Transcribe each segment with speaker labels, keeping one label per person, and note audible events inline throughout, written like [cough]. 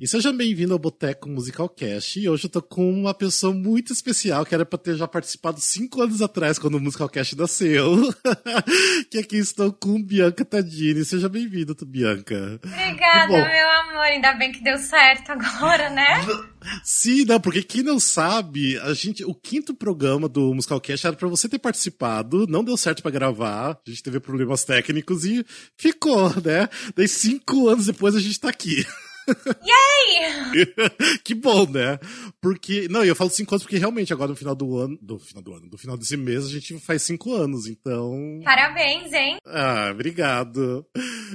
Speaker 1: E seja bem-vindo ao Boteco Musical Cast. E hoje eu tô com uma pessoa muito especial, que era pra ter já participado cinco anos atrás, quando o Musical Cast nasceu. [laughs] que aqui estou com Bianca Tadini. Seja bem-vinda, Bianca.
Speaker 2: Obrigada, meu amor. Ainda bem que deu certo agora, né?
Speaker 1: Sim, não, porque quem não sabe, a gente, o quinto programa do Musical Cast era pra você ter participado, não deu certo para gravar, a gente teve problemas técnicos e ficou, né? Daí cinco anos depois a gente tá aqui. [laughs]
Speaker 2: Yay! [laughs]
Speaker 1: que bom, né? Porque. Não, eu falo cinco anos porque realmente agora no final do ano. Do final do ano, do final desse mês a gente faz cinco anos, então.
Speaker 2: Parabéns, hein?
Speaker 1: Ah, obrigado.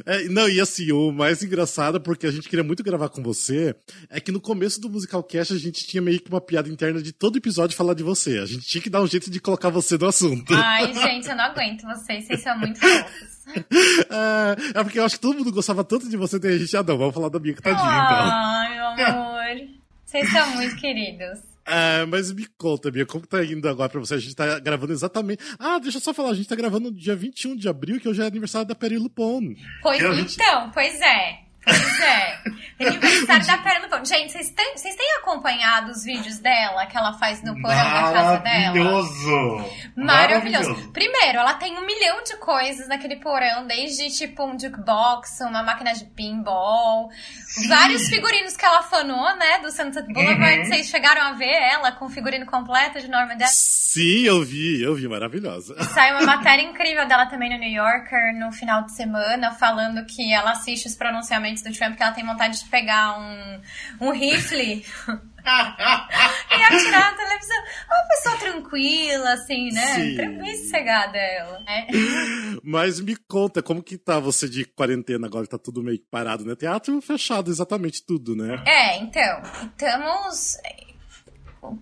Speaker 1: É, não, e assim, o mais engraçado, porque a gente queria muito gravar com você, é que no começo do Musical Cast a gente tinha meio que uma piada interna de todo episódio falar de você. A gente tinha que dar um jeito de colocar você no assunto.
Speaker 2: Ai, gente, eu não aguento vocês, vocês são muito fofos. [laughs]
Speaker 1: É, é, porque eu acho que todo mundo gostava tanto de você, tem a gente, ah não, vamos falar da Bianca Tadinha, então.
Speaker 2: Ai, meu amor. Vocês são muito queridos. [laughs]
Speaker 1: É, mas me conta, Bia, como tá indo agora pra você? A gente tá gravando exatamente. Ah, deixa eu só falar, a gente tá gravando no dia 21 de abril, que hoje é aniversário da Peri Lupon.
Speaker 2: Pois então, pois é. Pois é. Aniversário da Perna do Pão. Gente, vocês têm, vocês têm acompanhado os vídeos dela que ela faz no porão da casa dela?
Speaker 3: Maravilhoso!
Speaker 2: Maravilhoso. Primeiro, ela tem um milhão de coisas naquele porão, desde tipo um jukebox, uma máquina de pinball, Sim. vários figurinos que ela fanou, né, do Sunset Boulevard. Uhum. Vocês chegaram a ver ela com o figurino completo de Norma Desmond?
Speaker 1: Sim, eu vi, eu vi, maravilhosa.
Speaker 2: Saiu uma matéria incrível dela também no New Yorker no final de semana, falando que ela assiste os pronunciamentos do Trump, que ela tem vontade de pegar um, um rifle [laughs] e atirar na televisão. Uma pessoa tranquila, assim, né? Sim. Tranquila sossegada ela, né? [laughs]
Speaker 1: Mas me conta, como que tá você de quarentena agora? Tá tudo meio parado, né? Teatro fechado, exatamente tudo, né?
Speaker 2: É, então, estamos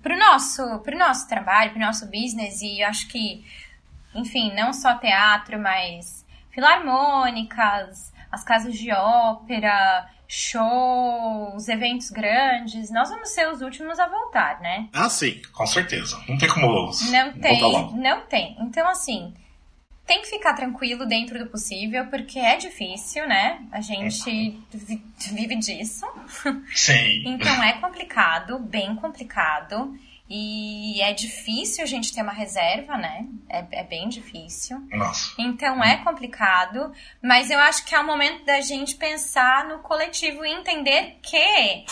Speaker 2: pro nosso, pro nosso trabalho, pro nosso business, e acho que, enfim, não só teatro, mas filarmônicas, as casas de ópera, shows, eventos grandes, nós vamos ser os últimos a voltar, né?
Speaker 3: Ah, sim, com certeza. Não tem como
Speaker 2: Não tem, não tem. Então, assim, tem que ficar tranquilo dentro do possível, porque é difícil, né? A gente vive disso.
Speaker 3: Sim. [laughs]
Speaker 2: então é complicado, bem complicado. E é difícil a gente ter uma reserva, né? É, é bem difícil.
Speaker 3: Nossa.
Speaker 2: Então é complicado, mas eu acho que é o momento da gente pensar no coletivo e entender que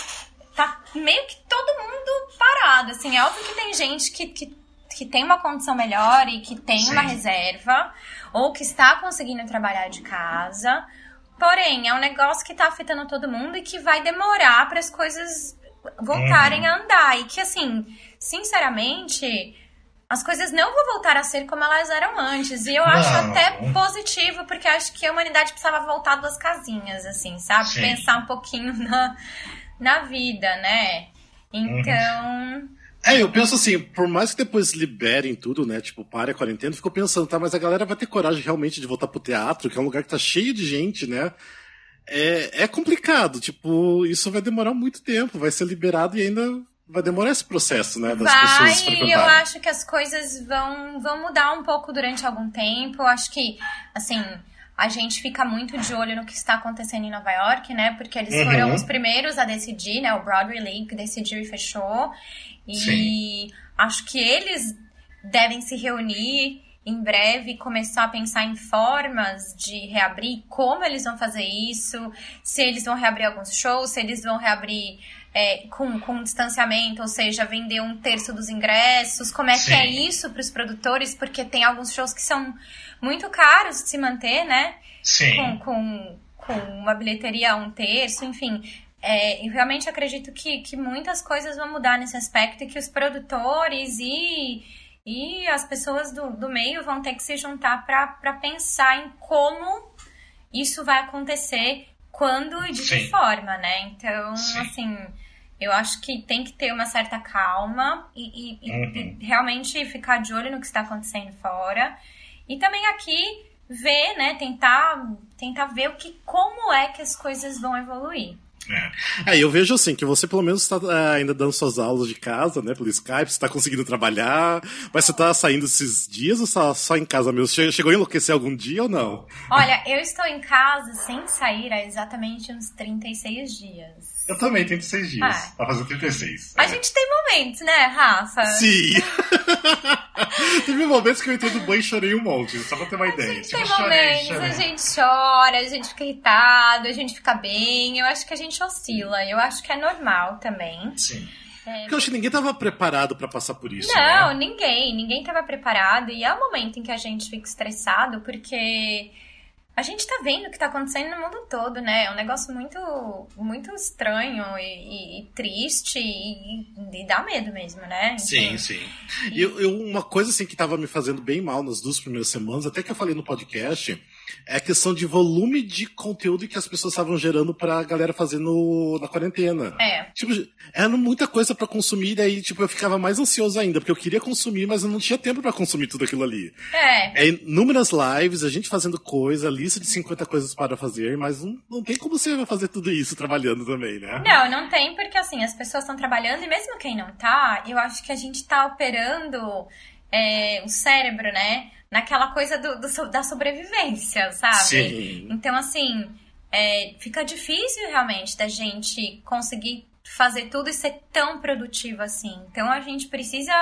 Speaker 2: tá meio que todo mundo parado. Assim, é óbvio que tem gente que, que que tem uma condição melhor e que tem Sim. uma reserva, ou que está conseguindo trabalhar de casa. Porém, é um negócio que está afetando todo mundo e que vai demorar para as coisas voltarem uhum. a andar. E que, assim, sinceramente, as coisas não vão voltar a ser como elas eram antes. E eu não. acho até positivo, porque acho que a humanidade precisava voltar duas casinhas, assim, sabe? Sim. Pensar um pouquinho [laughs] na, na vida, né? Então. Uhum.
Speaker 1: É, eu penso assim, por mais que depois liberem tudo, né? Tipo, pare a quarentena, ficou pensando, tá, mas a galera vai ter coragem realmente de voltar pro teatro, que é um lugar que tá cheio de gente, né? É, é complicado, tipo, isso vai demorar muito tempo, vai ser liberado e ainda vai demorar esse processo, né? Das
Speaker 2: vai,
Speaker 1: pessoas
Speaker 2: e eu acho que as coisas vão, vão mudar um pouco durante algum tempo. Eu acho que, assim, a gente fica muito de olho no que está acontecendo em Nova York, né? Porque eles uhum. foram os primeiros a decidir, né? O Broadway League decidiu e fechou. E Sim. acho que eles devem se reunir em breve e começar a pensar em formas de reabrir, como eles vão fazer isso, se eles vão reabrir alguns shows, se eles vão reabrir é, com, com distanciamento, ou seja, vender um terço dos ingressos, como é Sim. que é isso para os produtores, porque tem alguns shows que são muito caros de se manter, né?
Speaker 3: Sim.
Speaker 2: Com, com, com uma bilheteria a um terço, enfim. É, eu realmente acredito que, que muitas coisas vão mudar nesse aspecto e que os produtores e, e as pessoas do, do meio vão ter que se juntar para pensar em como isso vai acontecer, quando e de Sim. que forma, né? Então, Sim. assim, eu acho que tem que ter uma certa calma e, e, uhum. e realmente ficar de olho no que está acontecendo fora. E também aqui ver, né, tentar, tentar ver o que, como é que as coisas vão evoluir.
Speaker 1: É. é, eu vejo assim, que você pelo menos está é, ainda dando suas aulas de casa, né, pelo Skype, você está conseguindo trabalhar, mas você está saindo esses dias ou só, só em casa mesmo? Chegou a enlouquecer algum dia ou não?
Speaker 2: Olha, eu estou em casa sem sair há exatamente uns 36 dias.
Speaker 3: Eu também, 36 dias. Ah. Pra fazer 36.
Speaker 2: A é. gente tem momentos, né, Rafa?
Speaker 1: Sim. [laughs] Teve momentos que eu entrei no banho e chorei um monte, só pra ter uma a ideia.
Speaker 2: Gente tipo, tem momentos, chorei. a gente chora, a gente fica irritado, a gente fica bem. Eu acho que a gente oscila. Eu acho que é normal também.
Speaker 3: Sim.
Speaker 1: É, Porque eu acho que ninguém tava preparado para passar por isso.
Speaker 2: Não,
Speaker 1: né?
Speaker 2: ninguém. Ninguém tava preparado. E é o momento em que a gente fica estressado, porque a gente tá vendo o que tá acontecendo no mundo todo, né? É um negócio muito, muito estranho e, e, e triste e, e, dá medo mesmo, né?
Speaker 1: Enfim. Sim, sim. E eu, eu, uma coisa assim que tava me fazendo bem mal nas duas primeiras semanas, até que eu falei no podcast, é a questão de volume de conteúdo que as pessoas estavam gerando pra galera fazer no, na quarentena.
Speaker 2: É.
Speaker 1: Tipo, era muita coisa para consumir, daí, tipo, eu ficava mais ansioso ainda, porque eu queria consumir, mas eu não tinha tempo para consumir tudo aquilo ali.
Speaker 2: É.
Speaker 1: É inúmeras lives, a gente fazendo coisa, lista de 50 coisas para fazer, mas não, não tem como você fazer tudo isso trabalhando também, né?
Speaker 2: Não, não tem, porque assim, as pessoas estão trabalhando e mesmo quem não tá, eu acho que a gente tá operando é, o cérebro, né? Naquela coisa do, do, da sobrevivência, sabe?
Speaker 1: Sim.
Speaker 2: Então, assim, é, fica difícil realmente da gente conseguir fazer tudo e ser tão produtivo assim. Então, a gente precisa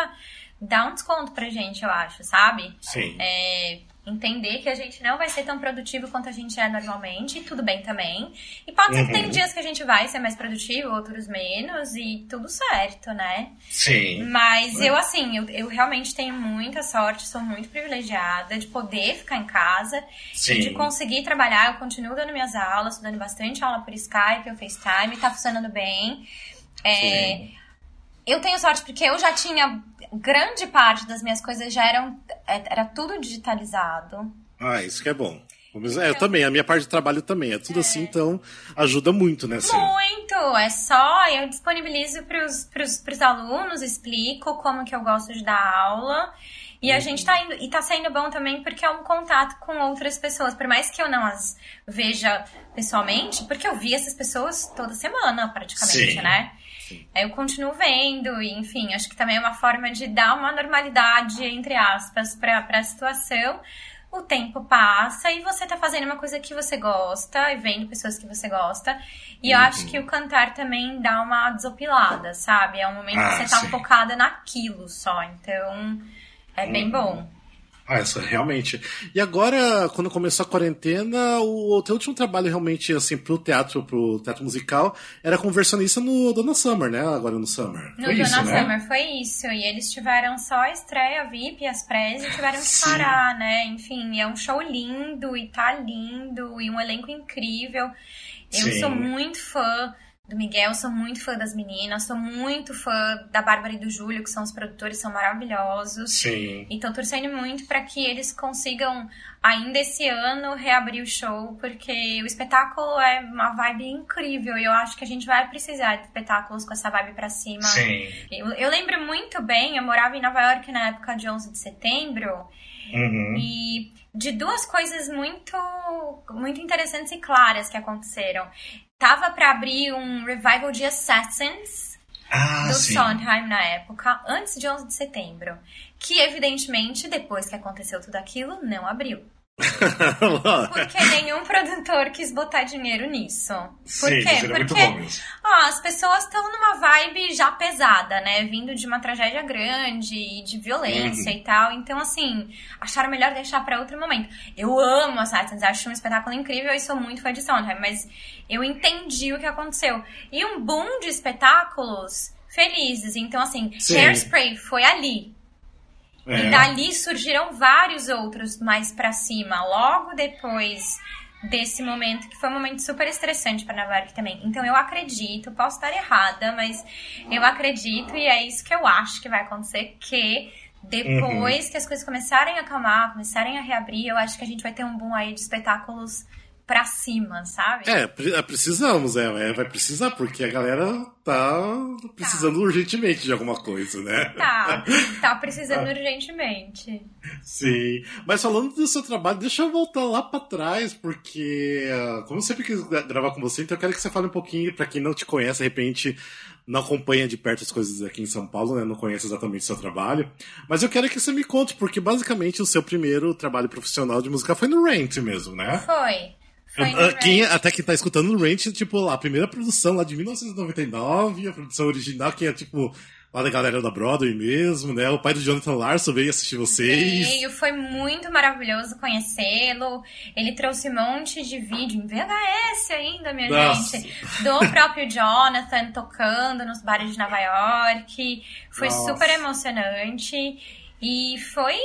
Speaker 2: dar um desconto pra gente, eu acho, sabe?
Speaker 1: Sim.
Speaker 2: É, entender que a gente não vai ser tão produtivo quanto a gente é normalmente, e tudo bem também. E pode ser uhum. que tem uhum. dias que a gente vai ser mais produtivo, outros menos, e tudo certo, né?
Speaker 1: Sim.
Speaker 2: Mas eu, assim, eu, eu realmente tenho muita sorte, sou muito privilegiada de poder ficar em casa,
Speaker 1: Sim.
Speaker 2: de conseguir trabalhar. Eu continuo dando minhas aulas, dando bastante aula por Skype ou FaceTime, tá funcionando bem. É, Sim. Eu tenho sorte porque eu já tinha grande parte das minhas coisas já eram é, era tudo digitalizado.
Speaker 1: Ah, isso que é bom. É, eu também, a minha parte de trabalho também. É tudo é. assim, então ajuda muito, né? Assim.
Speaker 2: Muito! É só, eu disponibilizo para os alunos, explico como que eu gosto de dar aula. E a uhum. gente tá indo, e tá saindo bom também porque é um contato com outras pessoas. Por mais que eu não as veja pessoalmente, porque eu vi essas pessoas toda semana, praticamente,
Speaker 1: Sim.
Speaker 2: né? Eu continuo vendo, e enfim, acho que também é uma forma de dar uma normalidade, entre aspas, para a situação. O tempo passa e você tá fazendo uma coisa que você gosta e vendo pessoas que você gosta. E uhum. eu acho que o cantar também dá uma desopilada, sabe? É um momento ah, que você tá sim. focada naquilo só. Então, é bem uhum. bom.
Speaker 1: Ah, essa, realmente. E agora, quando começou a quarentena, o, o teu último trabalho realmente, assim, pro teatro, pro teatro musical, era conversionista no Dona Summer, né? Agora no Summer.
Speaker 2: No foi Dona isso, né? Summer, foi isso. E eles tiveram só a estreia VIP, as prés, e tiveram que Sim. parar, né? Enfim, é um show lindo, e tá lindo, e um elenco incrível. Eu Sim. sou muito fã do Miguel, sou muito fã das meninas, sou muito fã da Bárbara e do Júlio, que são os produtores, são maravilhosos.
Speaker 1: Sim.
Speaker 2: E tô torcendo muito para que eles consigam, ainda esse ano, reabrir o show, porque o espetáculo é uma vibe incrível e eu acho que a gente vai precisar de espetáculos com essa vibe pra cima.
Speaker 1: Sim.
Speaker 2: Eu, eu lembro muito bem, eu morava em Nova York na época de 11 de setembro,
Speaker 1: uhum.
Speaker 2: e de duas coisas muito, muito interessantes e claras que aconteceram. Tava para abrir um revival de Assassins
Speaker 1: ah,
Speaker 2: do
Speaker 1: sim.
Speaker 2: Sondheim na época, antes de 11 de setembro. Que, evidentemente, depois que aconteceu tudo aquilo, não abriu. [laughs] Porque nenhum produtor quis botar dinheiro nisso. Por
Speaker 1: Sim,
Speaker 2: quê?
Speaker 1: Porque
Speaker 2: ó, as pessoas estão numa vibe já pesada, né? Vindo de uma tragédia grande, de violência uhum. e tal. Então, assim, acharam melhor deixar para outro momento. Eu amo Assassins, acho um espetáculo incrível e sou muito fã de Sondheim, mas eu entendi o que aconteceu. E um boom de espetáculos felizes. Então, assim, Sim. Hairspray foi ali. É. E dali surgiram vários outros mais para cima, logo depois desse momento, que foi um momento super estressante para Nova York também. Então eu acredito, posso estar errada, mas eu acredito e é isso que eu acho que vai acontecer, que depois uhum. que as coisas começarem a acalmar, começarem a reabrir, eu acho que a gente vai ter um boom aí de espetáculos pra cima, sabe?
Speaker 1: É, é, precisamos, é, é, vai precisar, porque a galera tá precisando tá. urgentemente de alguma coisa, né?
Speaker 2: Tá, [laughs] tá precisando urgentemente.
Speaker 1: Sim, mas falando do seu trabalho, deixa eu voltar lá pra trás, porque ah, como eu sempre quis gravar com você, então eu quero que você fale um pouquinho, pra quem não te conhece, de repente não acompanha de perto as coisas aqui em São Paulo, né? Não conhece exatamente o seu trabalho. Mas eu quero que você me conte, porque basicamente o seu primeiro trabalho profissional de música foi no Rent mesmo, né?
Speaker 2: Foi.
Speaker 1: Uh, quem, até quem tá escutando o Ranch, tipo, a primeira produção lá de 1999, a produção original, que é tipo lá da galera da Broadway mesmo, né? O pai do Jonathan Larson veio assistir vocês.
Speaker 2: Veio, foi muito maravilhoso conhecê-lo. Ele trouxe um monte de vídeo em VHS ainda, minha Nossa. gente. Do próprio Jonathan tocando nos bares de Nova York. Foi Nossa. super emocionante. E foi,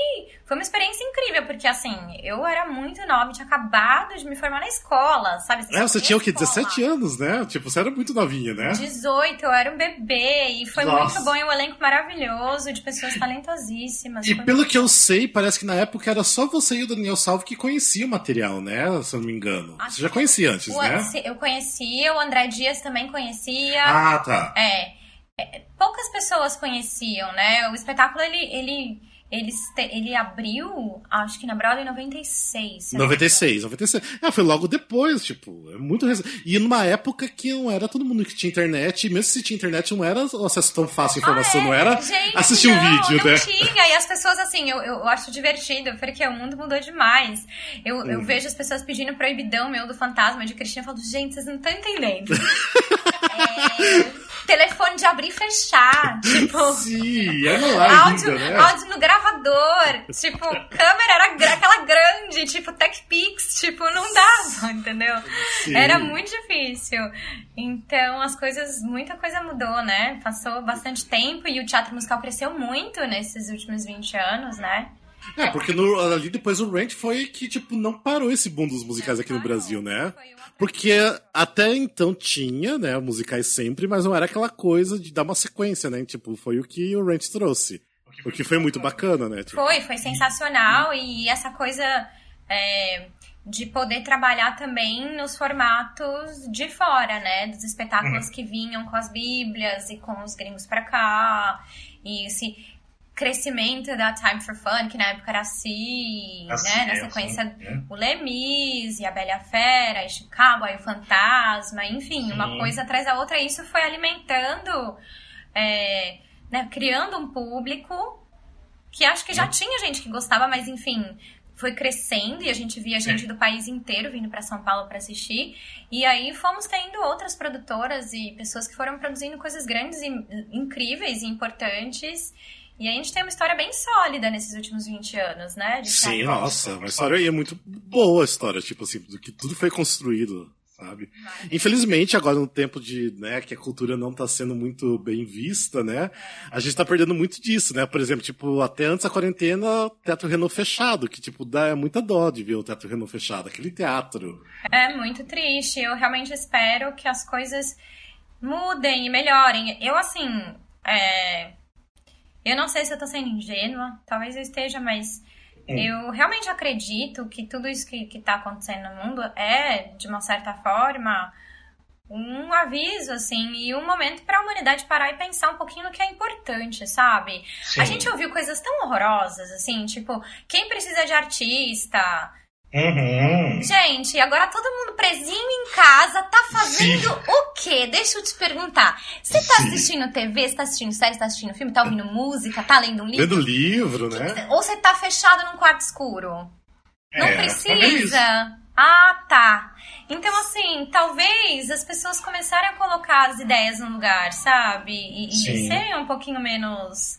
Speaker 2: foi uma experiência incrível, porque assim, eu era muito nova, tinha acabado de me formar na escola, sabe?
Speaker 1: Você é, você tinha o quê? 17 anos, né? Tipo, você era muito novinha, né?
Speaker 2: 18, eu era um bebê, e foi Nossa. muito bom, e um elenco maravilhoso, de pessoas talentosíssimas.
Speaker 1: E pelo que eu sei, parece que na época era só você e o Daniel Salvo que conheciam o material, né? Se eu não me engano. Acho você já conhecia antes,
Speaker 2: o,
Speaker 1: né?
Speaker 2: Eu conhecia, o André Dias também conhecia.
Speaker 1: Ah, tá.
Speaker 2: É. é poucas pessoas conheciam, né? O espetáculo, ele, ele ele, ele abriu, acho que na Broadway em 96.
Speaker 1: 96, 96. É, foi logo depois, tipo, é muito recente. E numa época que não era todo mundo que tinha internet, e mesmo se tinha internet, não era o acesso tão fácil à informação, ah, é? não era Gente, assistir não, um vídeo,
Speaker 2: não
Speaker 1: né?
Speaker 2: tinha, e as pessoas, assim, eu, eu acho divertido, porque o mundo mudou demais. Eu, uhum. eu vejo as pessoas pedindo proibidão meu do fantasma de Cristina, e falo, gente, vocês não estão entendendo. [laughs] é telefone de abrir e fechar. [laughs] Tipo.
Speaker 1: Sim, é no áudio, ainda, né?
Speaker 2: áudio no gravador. Tipo, câmera era aquela grande, tipo, TechPix, tipo, não dava, entendeu? Sim. Era muito difícil. Então, as coisas, muita coisa mudou, né? Passou bastante tempo e o teatro musical cresceu muito nesses últimos 20 anos, né?
Speaker 1: É, porque no, ali depois o Ranch foi que, tipo, não parou esse boom dos musicais aqui no Brasil, né? Porque até então tinha, né, musicais sempre, mas não era aquela coisa de dar uma sequência, né? Tipo, foi o que o Ranch trouxe. O que foi muito bacana, né? Tipo...
Speaker 2: Foi, foi sensacional. E essa coisa é, de poder trabalhar também nos formatos de fora, né? Dos espetáculos uhum. que vinham com as bíblias e com os gringos pra cá. E esse crescimento da Time for Fun, que na época era assim, assim né? Na é, sequência, assim, é. o Lemis e a Bela Fera, e Chicago, aí o Fantasma, enfim, sim. uma coisa atrás da outra. E isso foi alimentando, é, né? Criando um público que acho que já tinha gente que gostava, mas enfim, foi crescendo e a gente via gente do país inteiro vindo para São Paulo para assistir. E aí fomos tendo outras produtoras e pessoas que foram produzindo coisas grandes e incríveis e importantes. E a gente tem uma história bem sólida nesses últimos 20 anos, né?
Speaker 1: Sim, nossa, uma história é muito boa a história, tipo assim, do que tudo foi construído, sabe? Infelizmente, agora no tempo de, né, que a cultura não está sendo muito bem vista, né? A gente está perdendo muito disso, né? Por exemplo, tipo, até antes da quarentena, Teatro Renault fechado, que, tipo, dá muita dó de ver o Teatro Renault fechado, aquele teatro.
Speaker 2: É muito triste. Eu realmente espero que as coisas mudem e melhorem. Eu, assim, é eu não sei se eu tô sendo ingênua, talvez eu esteja, mas é. eu realmente acredito que tudo isso que, que tá acontecendo no mundo é, de uma certa forma, um aviso, assim, e um momento para a humanidade parar e pensar um pouquinho no que é importante, sabe? Sim. A gente ouviu coisas tão horrorosas, assim, tipo, quem precisa de artista?
Speaker 1: Uhum.
Speaker 2: Gente, agora todo mundo presinho em casa tá fazendo Sim. o quê? Deixa eu te perguntar. Você tá Sim. assistindo TV, você tá assistindo série, você tá assistindo filme, tá ouvindo música, tá lendo um livro?
Speaker 1: Lendo livro, né?
Speaker 2: Ou você tá fechado num quarto escuro? É, Não precisa. Ah, tá. Então, assim, talvez as pessoas começarem a colocar as ideias no lugar, sabe? E, e serem um pouquinho menos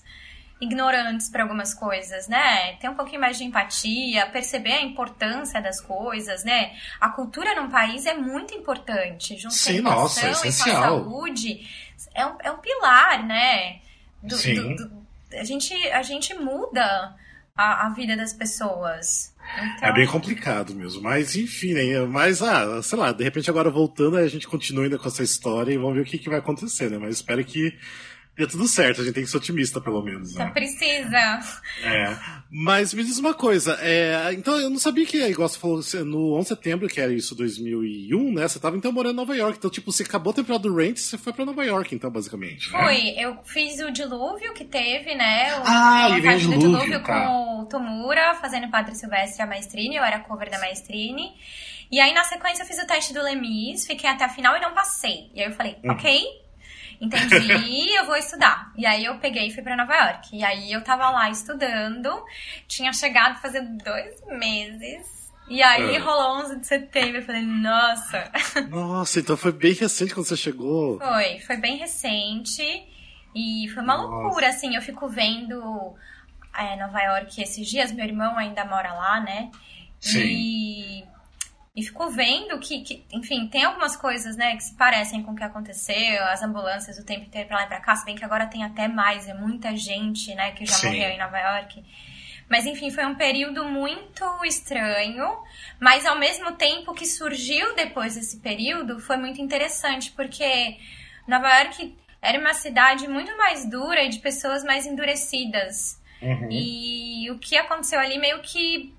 Speaker 2: ignorantes para algumas coisas, né? Ter um pouquinho mais de empatia, perceber a importância das coisas, né? A cultura num país é muito importante, junto Sim, com a nossa, é e com a saúde. É um, é um pilar, né? Do, Sim. Do, do, a, gente, a gente muda a, a vida das pessoas. Então...
Speaker 1: É bem complicado mesmo, mas enfim, né? Mas, ah, sei lá, de repente agora voltando, a gente continua ainda com essa história e vamos ver o que, que vai acontecer, né? Mas espero que dê tudo certo, a gente tem que ser otimista, pelo menos. Né?
Speaker 2: Precisa.
Speaker 1: É. Mas me diz uma coisa, é, então eu não sabia que, igual você falou, no 11 de setembro, que era isso, 2001, né? Você tava então morando em Nova York. Então, tipo, você acabou a temporada do Rent, você foi pra Nova York, então, basicamente.
Speaker 2: Né? Foi, eu fiz o dilúvio que teve, né? O,
Speaker 1: ah, e o dilúvio, dilúvio
Speaker 2: tá. com o Tomura, fazendo Padre Silvestre e a Maestrini, eu era cover da Maestrini. E aí, na sequência, eu fiz o teste do Lemis, fiquei até a final e não passei. E aí eu falei, hum. ok, entendi, eu vou estudar. E aí eu peguei e fui para Nova York. E aí eu tava lá estudando, tinha chegado fazer dois meses E aí é. rolou 11 de setembro. Eu falei, nossa.
Speaker 1: Nossa, então foi bem recente quando você chegou.
Speaker 2: Foi, foi bem recente. E foi uma nossa. loucura, assim. Eu fico vendo é, Nova York esses dias. Meu irmão ainda mora lá, né?
Speaker 1: Sim.
Speaker 2: E e ficou vendo que, que, enfim, tem algumas coisas, né, que se parecem com o que aconteceu, as ambulâncias o tempo inteiro pra lá e pra cá, se bem que agora tem até mais, é muita gente, né, que já Sim. morreu em Nova York. Mas enfim, foi um período muito estranho, mas ao mesmo tempo que surgiu depois desse período, foi muito interessante, porque Nova York era uma cidade muito mais dura e de pessoas mais endurecidas. Uhum. E o que aconteceu ali meio que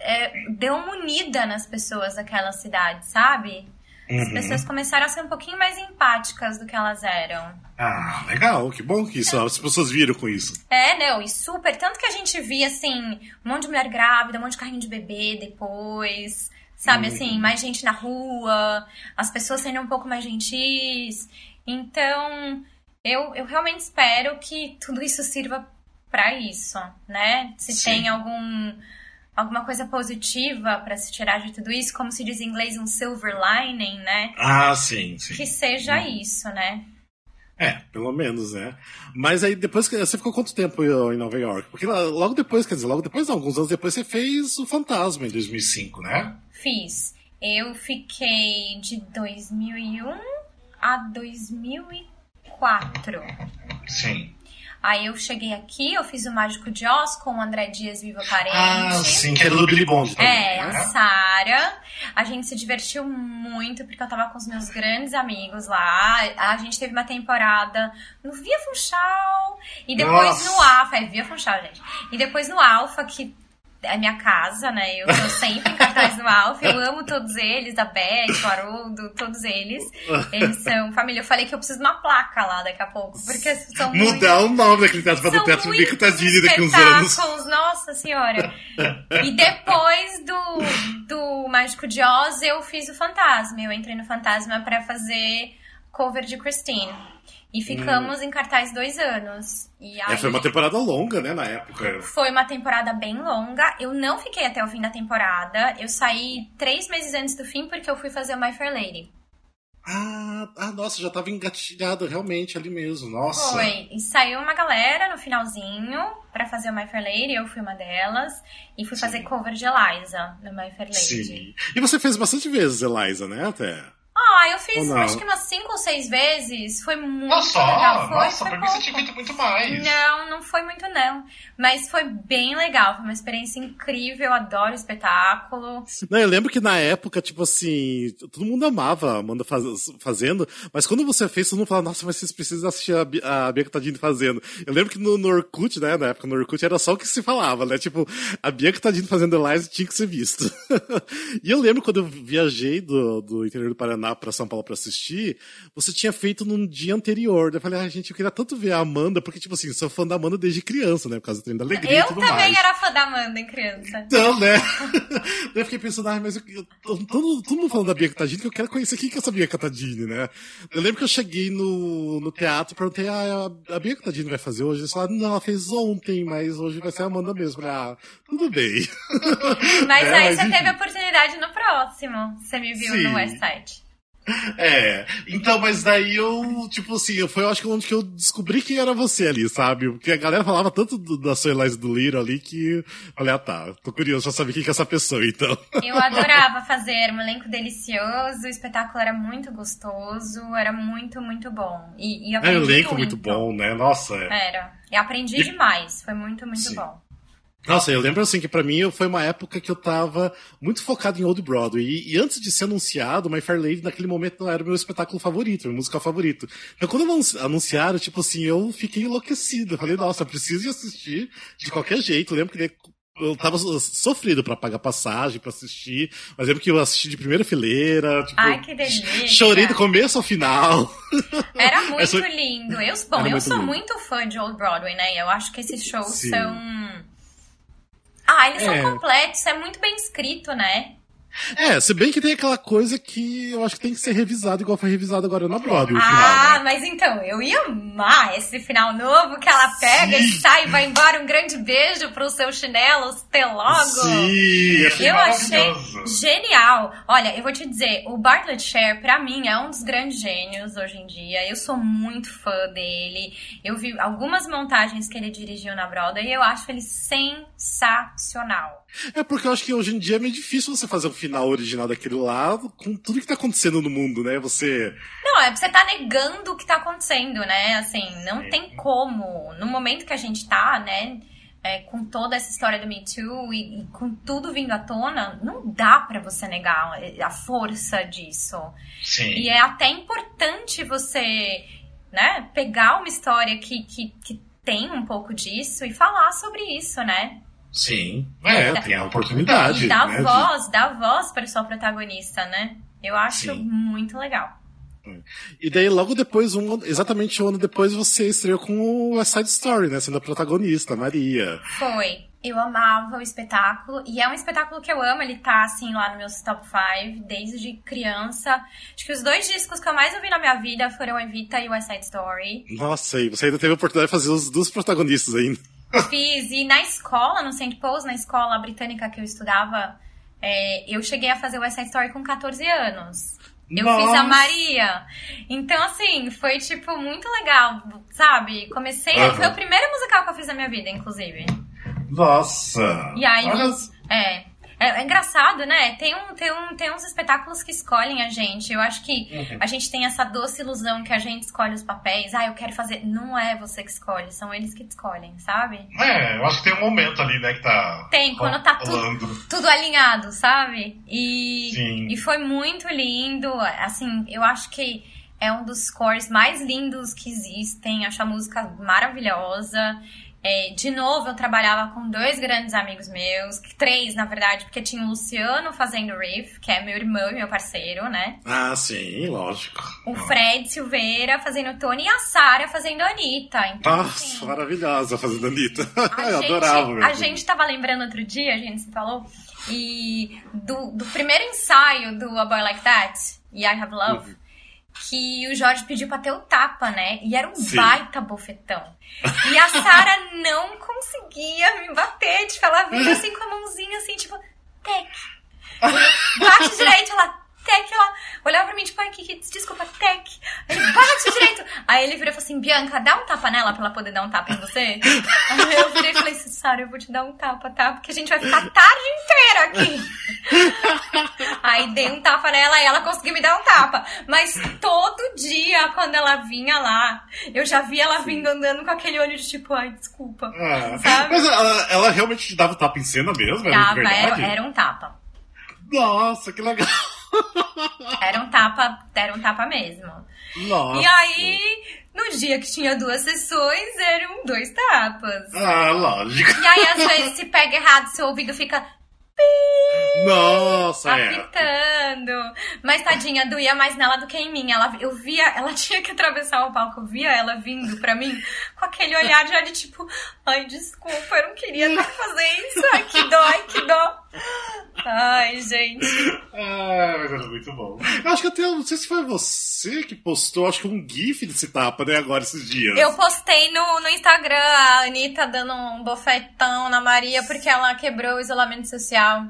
Speaker 2: é, deu uma unida nas pessoas daquela cidade, sabe? Uhum. As pessoas começaram a ser um pouquinho mais empáticas do que elas eram.
Speaker 1: Ah, legal, que bom que isso, as pessoas viram com isso.
Speaker 2: É, não, e super. Tanto que a gente via, assim, um monte de mulher grávida, um monte de carrinho de bebê depois, sabe, uhum. assim, mais gente na rua, as pessoas sendo um pouco mais gentis. Então, eu, eu realmente espero que tudo isso sirva para isso, né? Se Sim. tem algum alguma coisa positiva para se tirar de tudo isso, como se diz em inglês, um silver lining, né?
Speaker 1: Ah, sim, sim.
Speaker 2: Que seja hum. isso, né?
Speaker 1: É, pelo menos, né? Mas aí depois que você ficou quanto tempo em Nova York? Porque logo depois, quer dizer, logo depois, não, alguns anos depois você fez o Fantasma em 2005, né?
Speaker 2: Fiz. Eu fiquei de 2001 a 2004.
Speaker 1: Sim.
Speaker 2: Aí eu cheguei aqui, eu fiz o Mágico de Oz com o André Dias Viva Parente.
Speaker 1: Ah, sim, que do Billy Bond também.
Speaker 2: É, a né? Sara. A gente se divertiu muito, porque eu tava com os meus grandes amigos lá. A gente teve uma temporada no Via Funchal e depois Nossa. no Alfa. É, Via Funchal, gente. E depois no Alfa, que é minha casa, né? Eu tô sempre em cartaz no Alf, eu amo todos eles, a Beth, o Haroldo, todos eles. Eles são família. Eu falei que eu preciso de uma placa lá daqui a pouco, porque são
Speaker 1: Mudar muito... o nome daquele teatro para o Teatro Bico Tadinho daqui uns anos.
Speaker 2: Nossa senhora! E depois do, do Mágico de Oz, eu fiz o Fantasma. Eu entrei no Fantasma para fazer cover de Christine. E ficamos hum. em cartaz dois anos. E aí,
Speaker 1: é, foi uma temporada longa, né, na época.
Speaker 2: Foi uma temporada bem longa. Eu não fiquei até o fim da temporada. Eu saí três meses antes do fim porque eu fui fazer o My Fair Lady.
Speaker 1: Ah, ah, nossa, já tava engatilhado realmente ali mesmo, nossa.
Speaker 2: Foi, e saiu uma galera no finalzinho para fazer o My Fair Lady, eu fui uma delas, e fui Sim. fazer cover de Eliza no My Fair Lady. Sim.
Speaker 1: E você fez bastante vezes Eliza, né, até?
Speaker 2: Ah, eu fiz acho que umas 5 ou 6 vezes. Foi muito
Speaker 3: nossa,
Speaker 2: legal. Foi,
Speaker 3: nossa, foi pra mim você tinha feito muito mais.
Speaker 2: Não, não foi muito não. Mas foi bem legal. Foi uma experiência incrível. Eu adoro espetáculo.
Speaker 1: Não, eu lembro que na época, tipo assim, todo mundo amava a Amanda faz, fazendo. Mas quando você fez, todo mundo falava, nossa, mas vocês precisam assistir a, a Bianca Tadini fazendo. Eu lembro que no, no Orkut, né, na época no Orkut, era só o que se falava, né? Tipo, a Bianca Tadini fazendo Eliza tinha que ser visto. [laughs] e eu lembro quando eu viajei do, do interior do Paraná para São Paulo para assistir, você tinha feito num dia anterior. Eu falei, ah, gente, eu queria tanto ver a Amanda, porque, tipo assim, sou fã da Amanda desde criança, né? Por causa do treino da alegria. Eu
Speaker 2: também
Speaker 1: mais.
Speaker 2: era fã da Amanda em criança.
Speaker 1: Então, né? [laughs] eu fiquei pensando, ah, mas eu, eu, todo, todo mundo falando da Bianca Tadini, que eu quero conhecer quem que é essa Bianca Tadini, né? Eu lembro que eu cheguei no, no teatro e perguntei, ah, a, a Bianca Tadini vai fazer hoje? Eles falaram, não, ela fez ontem, mas hoje vai ser a Amanda mesmo. ah, tudo bem.
Speaker 2: Mas [laughs] é, aí mas, você enfim. teve a oportunidade no próximo. Você me viu Sim. no West Side.
Speaker 1: É, então, mas daí eu, tipo assim, foi eu acho que onde que eu descobri quem era você ali, sabe? Porque a galera falava tanto do, da sua Eliza do Liro ali que, olha, ah, tá, tô curioso pra saber quem que é essa pessoa, então.
Speaker 2: Eu adorava fazer, um elenco delicioso, o espetáculo era muito gostoso, era muito, muito bom. E, e
Speaker 1: é, um elenco muito. muito bom, né? Nossa.
Speaker 2: É. Era. E aprendi e... demais, foi muito, muito Sim. bom.
Speaker 1: Nossa, eu lembro assim que para mim foi uma época que eu tava muito focado em Old Broadway. E, e, antes de ser anunciado, My Fair Lady naquele momento não era o meu espetáculo favorito, meu musical favorito. Então quando anunciaram, tipo assim, eu fiquei enlouquecido. Eu falei, nossa, preciso assistir de qualquer jeito. Eu lembro que eu tava sofrido para pagar passagem, para assistir. Mas lembro que eu assisti de primeira fileira. Tipo,
Speaker 2: Ai, que delícia.
Speaker 1: Chorei do começo ao final.
Speaker 2: Era [laughs] muito Essa... lindo. Eu, bom, eu sou lindo. muito fã de Old Broadway, né? Eu acho que esses shows Sim. são ah, eles é. são completos, é muito bem escrito, né? [laughs]
Speaker 1: É, se bem que tem aquela coisa que eu acho que tem que ser revisado igual foi revisado agora na Broadway.
Speaker 2: Ah,
Speaker 1: final, né?
Speaker 2: mas então, eu ia amar esse final novo que ela pega e
Speaker 1: Sim.
Speaker 2: sai e vai embora. Um grande beijo pro seu chinelo, até logo.
Speaker 1: Sim,
Speaker 3: Achei
Speaker 2: Eu achei genial. Olha, eu vou te dizer, o Bartlett Sher, pra mim, é um dos grandes gênios hoje em dia. Eu sou muito fã dele. Eu vi algumas montagens que ele dirigiu na Broadway e eu acho ele sensacional.
Speaker 1: É porque eu acho que hoje em dia é meio difícil você fazer um final original daquele lado com tudo que tá acontecendo no mundo, né? Você.
Speaker 2: Não, é você tá negando o que tá acontecendo, né? Assim, não tem como. No momento que a gente tá, né? é, com toda essa história do Me Too e, e com tudo vindo à tona, não dá pra você negar a força disso.
Speaker 3: Sim.
Speaker 2: E é até importante você, né, pegar uma história que, que, que tem um pouco disso e falar sobre isso, né?
Speaker 1: Sim. É, tem a oportunidade.
Speaker 2: E dar
Speaker 1: né, de-
Speaker 2: voz, dar voz para sua protagonista, né? Eu acho
Speaker 1: Sim.
Speaker 2: muito legal.
Speaker 1: E daí, logo depois, um, exatamente um ano depois, você estreou com o West Side Story, né? Sendo a protagonista, Maria.
Speaker 2: Foi. Eu amava o espetáculo. E é um espetáculo que eu amo. Ele tá, assim, lá no meus top 5, desde criança. Acho que os dois discos que eu mais ouvi na minha vida foram Evita e West Side Story.
Speaker 1: Nossa, e você ainda teve a oportunidade de fazer os dos protagonistas ainda.
Speaker 2: Fiz. E na escola, no St. Paul's, na escola britânica que eu estudava, é, eu cheguei a fazer West Side Story com 14 anos. Eu fiz a
Speaker 1: Nossa!
Speaker 2: Maria. Então, assim, foi, tipo, muito legal, sabe? Comecei...
Speaker 1: Aham.
Speaker 2: Foi o primeiro musical que eu fiz na minha vida, inclusive.
Speaker 1: Nossa!
Speaker 2: E aí,
Speaker 1: Olha-
Speaker 2: é, é, é engraçado, né? Tem, um, tem, um, tem uns espetáculos que escolhem a gente. Eu acho que
Speaker 1: Uhum.
Speaker 2: a gente tem essa doce ilusão que a gente escolhe os papéis. Ah, eu quero fazer. Não é você que escolhe, são eles que escolhem, sabe?
Speaker 3: É, eu acho que tem um momento ali, né, que tá.
Speaker 2: Tem, quando tá tudo, tudo alinhado, sabe? E,
Speaker 3: Sim.
Speaker 2: e foi muito lindo. Assim, eu acho que é um dos scores mais lindos que existem. Acho a música maravilhosa. É, de novo, eu trabalhava com dois grandes amigos meus, três, na verdade, porque tinha o Luciano fazendo riff, que é meu irmão e meu parceiro, né?
Speaker 1: Ah, sim, lógico.
Speaker 2: O Fred Silveira fazendo Tony e a Sara fazendo Anitta. Então,
Speaker 1: Nossa,
Speaker 2: assim,
Speaker 1: maravilhosa fazendo Anitta.
Speaker 2: a [laughs]
Speaker 1: Eu
Speaker 2: gente,
Speaker 1: adorava.
Speaker 2: A gente tava lembrando outro dia, a gente se falou, e do, do primeiro ensaio do A Boy Like That, e I Have Love,
Speaker 1: Uhum.
Speaker 2: Que o Jorge pediu pra ter o tapa, né? E era um
Speaker 1: Sim.
Speaker 2: baita bofetão. E a Sara [laughs] não conseguia me bater, tipo, ela vinha assim com a mãozinha assim, tipo, tec. [laughs] Bate direito, ela, tec, ela olhava pra mim, tipo, ai, que, que desculpa, tec. Ele, bate direito. [laughs] Aí ele virou e falou assim, Bianca, dá um tapa nela pra ela poder dar um tapa em você. Aí eu virei e falei assim, Sara, eu vou te dar um tapa, tá? Porque a gente vai ficar a tarde inteira aqui. [laughs] Aí dei um tapa nela e ela conseguiu me dar um tapa. Mas todo dia, quando ela vinha lá, eu já via ela vindo andando com aquele olho de tipo, ai, desculpa.
Speaker 1: Ah,
Speaker 2: Sabe?
Speaker 1: Mas ela, ela realmente te dava tapa em cena mesmo? Era
Speaker 2: Tava, era,
Speaker 1: verdade?
Speaker 2: era um tapa.
Speaker 1: Nossa, que legal.
Speaker 2: Era um tapa, era um tapa mesmo.
Speaker 1: Nossa.
Speaker 2: E aí, no dia que tinha duas sessões, eram dois tapas.
Speaker 1: Ah, lógico.
Speaker 2: E aí, às vezes, se pega errado, seu ouvido fica
Speaker 1: Nossa, é.
Speaker 2: apitando. Mas tadinha, doía mais nela do que em mim. Ela, eu via, ela [laughs] tinha que atravessar o palco, eu via ela vindo pra mim com aquele olhar já de tipo, ai, desculpa, eu não queria [laughs] fazer isso. Ai, que dó, ai, que dó. Ai, gente.
Speaker 1: Ah, mas era muito bom. Eu acho que até, não sei se foi você que postou, acho que um gif desse tapa, né, agora esses dias.
Speaker 2: Eu postei no, no Instagram a Anitta dando um bofetão na Maria porque ela quebrou o isolamento social.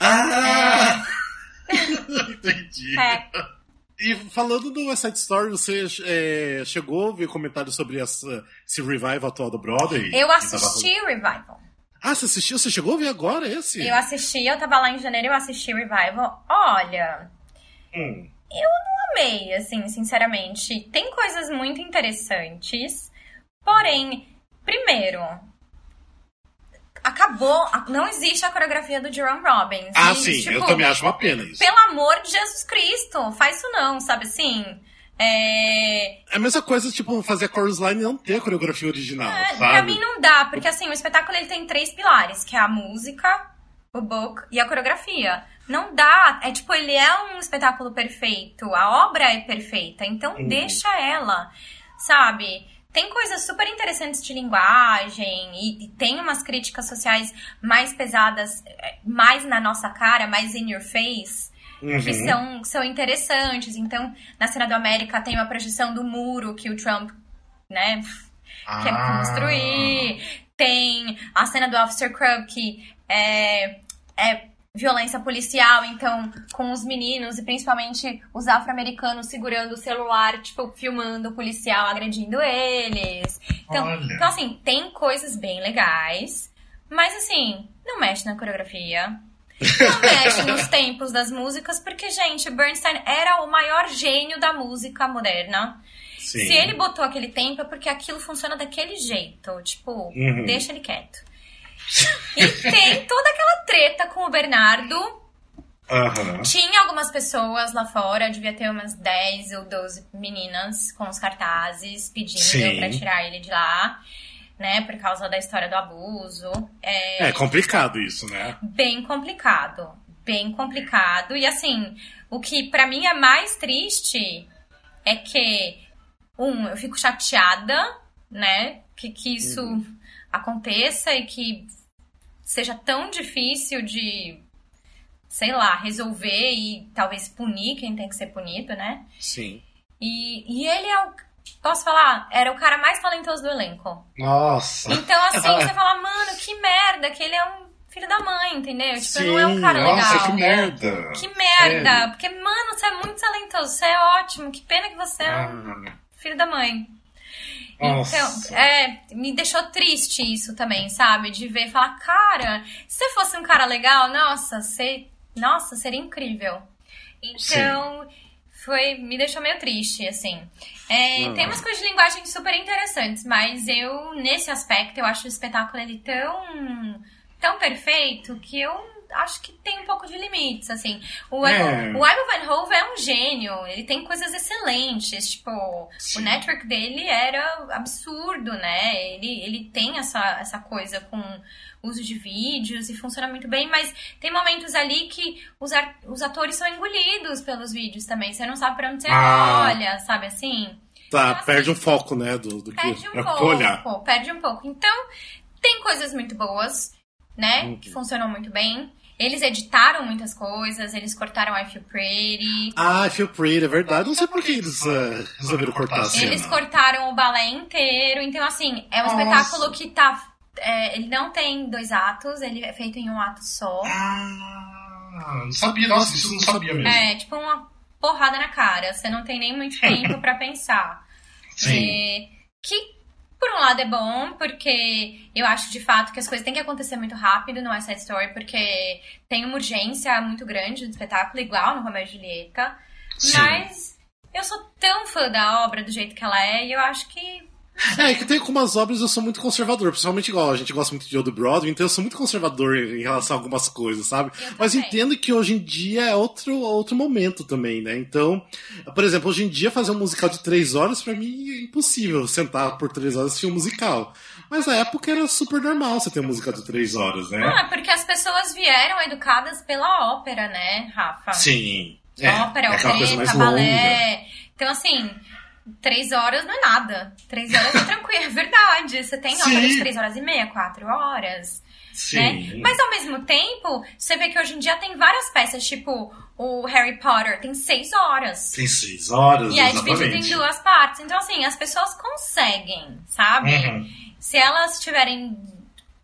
Speaker 1: Ah! [laughs] Entendi.
Speaker 2: É.
Speaker 1: E falando do West Side Story, você é, chegou a ver comentários sobre essa, esse revival atual do Broadway?
Speaker 2: Eu assisti o Revival.
Speaker 1: Ah, você assistiu? Você chegou a ver agora esse?
Speaker 2: Eu assisti, eu tava lá em janeiro, eu assisti o Revival. Olha,
Speaker 1: Hum.
Speaker 2: amei, assim, sinceramente. Tem coisas muito interessantes. Porém, primeiro, acabou. Não existe a coreografia do Jerome Robbins.
Speaker 1: Ah,
Speaker 2: E,
Speaker 1: sim,
Speaker 2: tipo,
Speaker 1: eu também acho uma pena isso.
Speaker 2: Pelo amor de Jesus Cristo, faz isso não, sabe assim? É,
Speaker 1: É a mesma coisa, tipo, fazer a chorus line e não ter a coreografia original,
Speaker 2: É,
Speaker 1: sabe?
Speaker 2: pra mim não dá, porque assim, o espetáculo ele tem três pilares, que é a música, o book e a coreografia. Não dá, é tipo, ele é um espetáculo perfeito, a obra é perfeita, então
Speaker 1: Uhum.
Speaker 2: deixa ela, sabe? tem coisas super interessantes de linguagem e, e, tem umas críticas sociais mais pesadas, é, mais na nossa cara, mais in your face, uhum. que são, são interessantes. Então, na cena do América tem uma projeção do muro que o Trump, né, ah. quer construir. Tem a cena do Officer Crumb que é, é violência policial, então, com os meninos e principalmente os afro-americanos segurando o celular, tipo, filmando o policial agredindo eles. Então, então, assim, tem coisas bem legais, mas assim, não mexe na coreografia. Não mexe nos tempos das músicas, porque, gente, Bernstein era o maior gênio da música moderna. Sim. Se ele botou aquele tempo, é porque aquilo funciona daquele jeito. Tipo, uhum. deixa ele quieto. E tem toda aquela treta com o Bernardo. Uhum. Tinha algumas pessoas lá fora, devia ter umas 10 ou 12 meninas com os cartazes pedindo Sim. pra tirar ele de lá, né? Por causa da história do abuso.
Speaker 1: É, é complicado isso, né?
Speaker 2: Bem complicado. Bem complicado. E assim, o que para mim é mais triste é que, um, eu fico chateada, né? Que, que isso uhum. aconteça e que seja tão difícil de, sei lá, resolver e talvez punir quem tem que ser punido, né?
Speaker 1: Sim.
Speaker 2: E, e ele é o. Posso falar? Era o cara mais talentoso do elenco.
Speaker 1: Nossa!
Speaker 2: Então, assim, [laughs] você fala, mano, que merda, que ele é um filho da mãe, entendeu? Tipo, Sim, não é um cara
Speaker 1: nossa,
Speaker 2: legal.
Speaker 1: que merda!
Speaker 2: Que merda! Sério? Porque, mano, você é muito talentoso, você é ótimo, que pena que você é um ah. filho da mãe. Nossa. Então, é, me deixou triste isso também, sabe? De ver, falar, cara, se você fosse um cara legal, nossa, você, nossa, seria incrível. Então, Sim. foi, me deixou meio triste, assim. É, tem umas coisas de linguagem super interessantes, mas eu, nesse aspecto, eu acho o espetáculo ele tão, tão perfeito que eu acho que tem um pouco de limites, assim. O, é. o Ivan Van Hove é um gênio, ele tem coisas excelentes, tipo, Sim. o network dele era absurdo, né? Ele, ele tem essa, essa coisa com uso de vídeos e funciona muito bem, mas tem momentos ali que os, os atores são engolidos pelos vídeos também, você não sabe pra onde você ah. olha, sabe assim?
Speaker 1: Tá, então, assim, perde um foco, né, do, do
Speaker 2: perde
Speaker 1: que
Speaker 2: um pouco, olhar. Perde um pouco. Então, tem coisas muito boas, né, uhum. que funcionam muito bem. Eles editaram muitas coisas, eles cortaram I Feel Pretty.
Speaker 1: Ah, I Feel Pretty, é verdade. Não sei por que eles uh, resolveram cortar a cena.
Speaker 2: Eles cortaram o balé inteiro. Então, assim, é um Nossa. espetáculo que tá. É, ele não tem dois atos, ele é feito em um ato só.
Speaker 3: Ah, não sabia, nossa, isso eu não sabia mesmo.
Speaker 2: É, tipo uma porrada na cara. Você não tem nem muito [laughs] tempo para pensar.
Speaker 1: Sim. E,
Speaker 2: que por um lado é bom, porque eu acho de fato que as coisas têm que acontecer muito rápido no West Side Story, porque tem uma urgência muito grande do espetáculo, igual no Romeo e Julieta. Sim. Mas eu sou tão fã da obra do jeito que ela é, e eu acho que
Speaker 1: é, que tem algumas obras eu sou muito conservador, principalmente igual a gente gosta muito de Old Broadway, então eu sou muito conservador em relação a algumas coisas, sabe? Mas entendo que hoje em dia é outro, outro momento também, né? Então, por exemplo, hoje em dia fazer um musical de três horas, para mim é impossível sentar por três horas e assistir um musical. Mas na época era super normal você ter um musical de três horas, né?
Speaker 2: Ah, porque as pessoas vieram educadas pela ópera, né, Rafa?
Speaker 1: Sim.
Speaker 2: É, ópera, é opereta, balé. Então, assim, Três horas não é nada. Três horas é tranquilo, é verdade. Você tem Sim. ópera de três horas e meia, quatro horas. Sim. Né? Mas ao mesmo tempo, você vê que hoje em dia tem várias peças, tipo o Harry Potter, tem seis horas.
Speaker 1: Tem seis horas,
Speaker 2: E é dividido em duas partes. Então, assim, as pessoas conseguem, sabe? Uhum. Se elas tiverem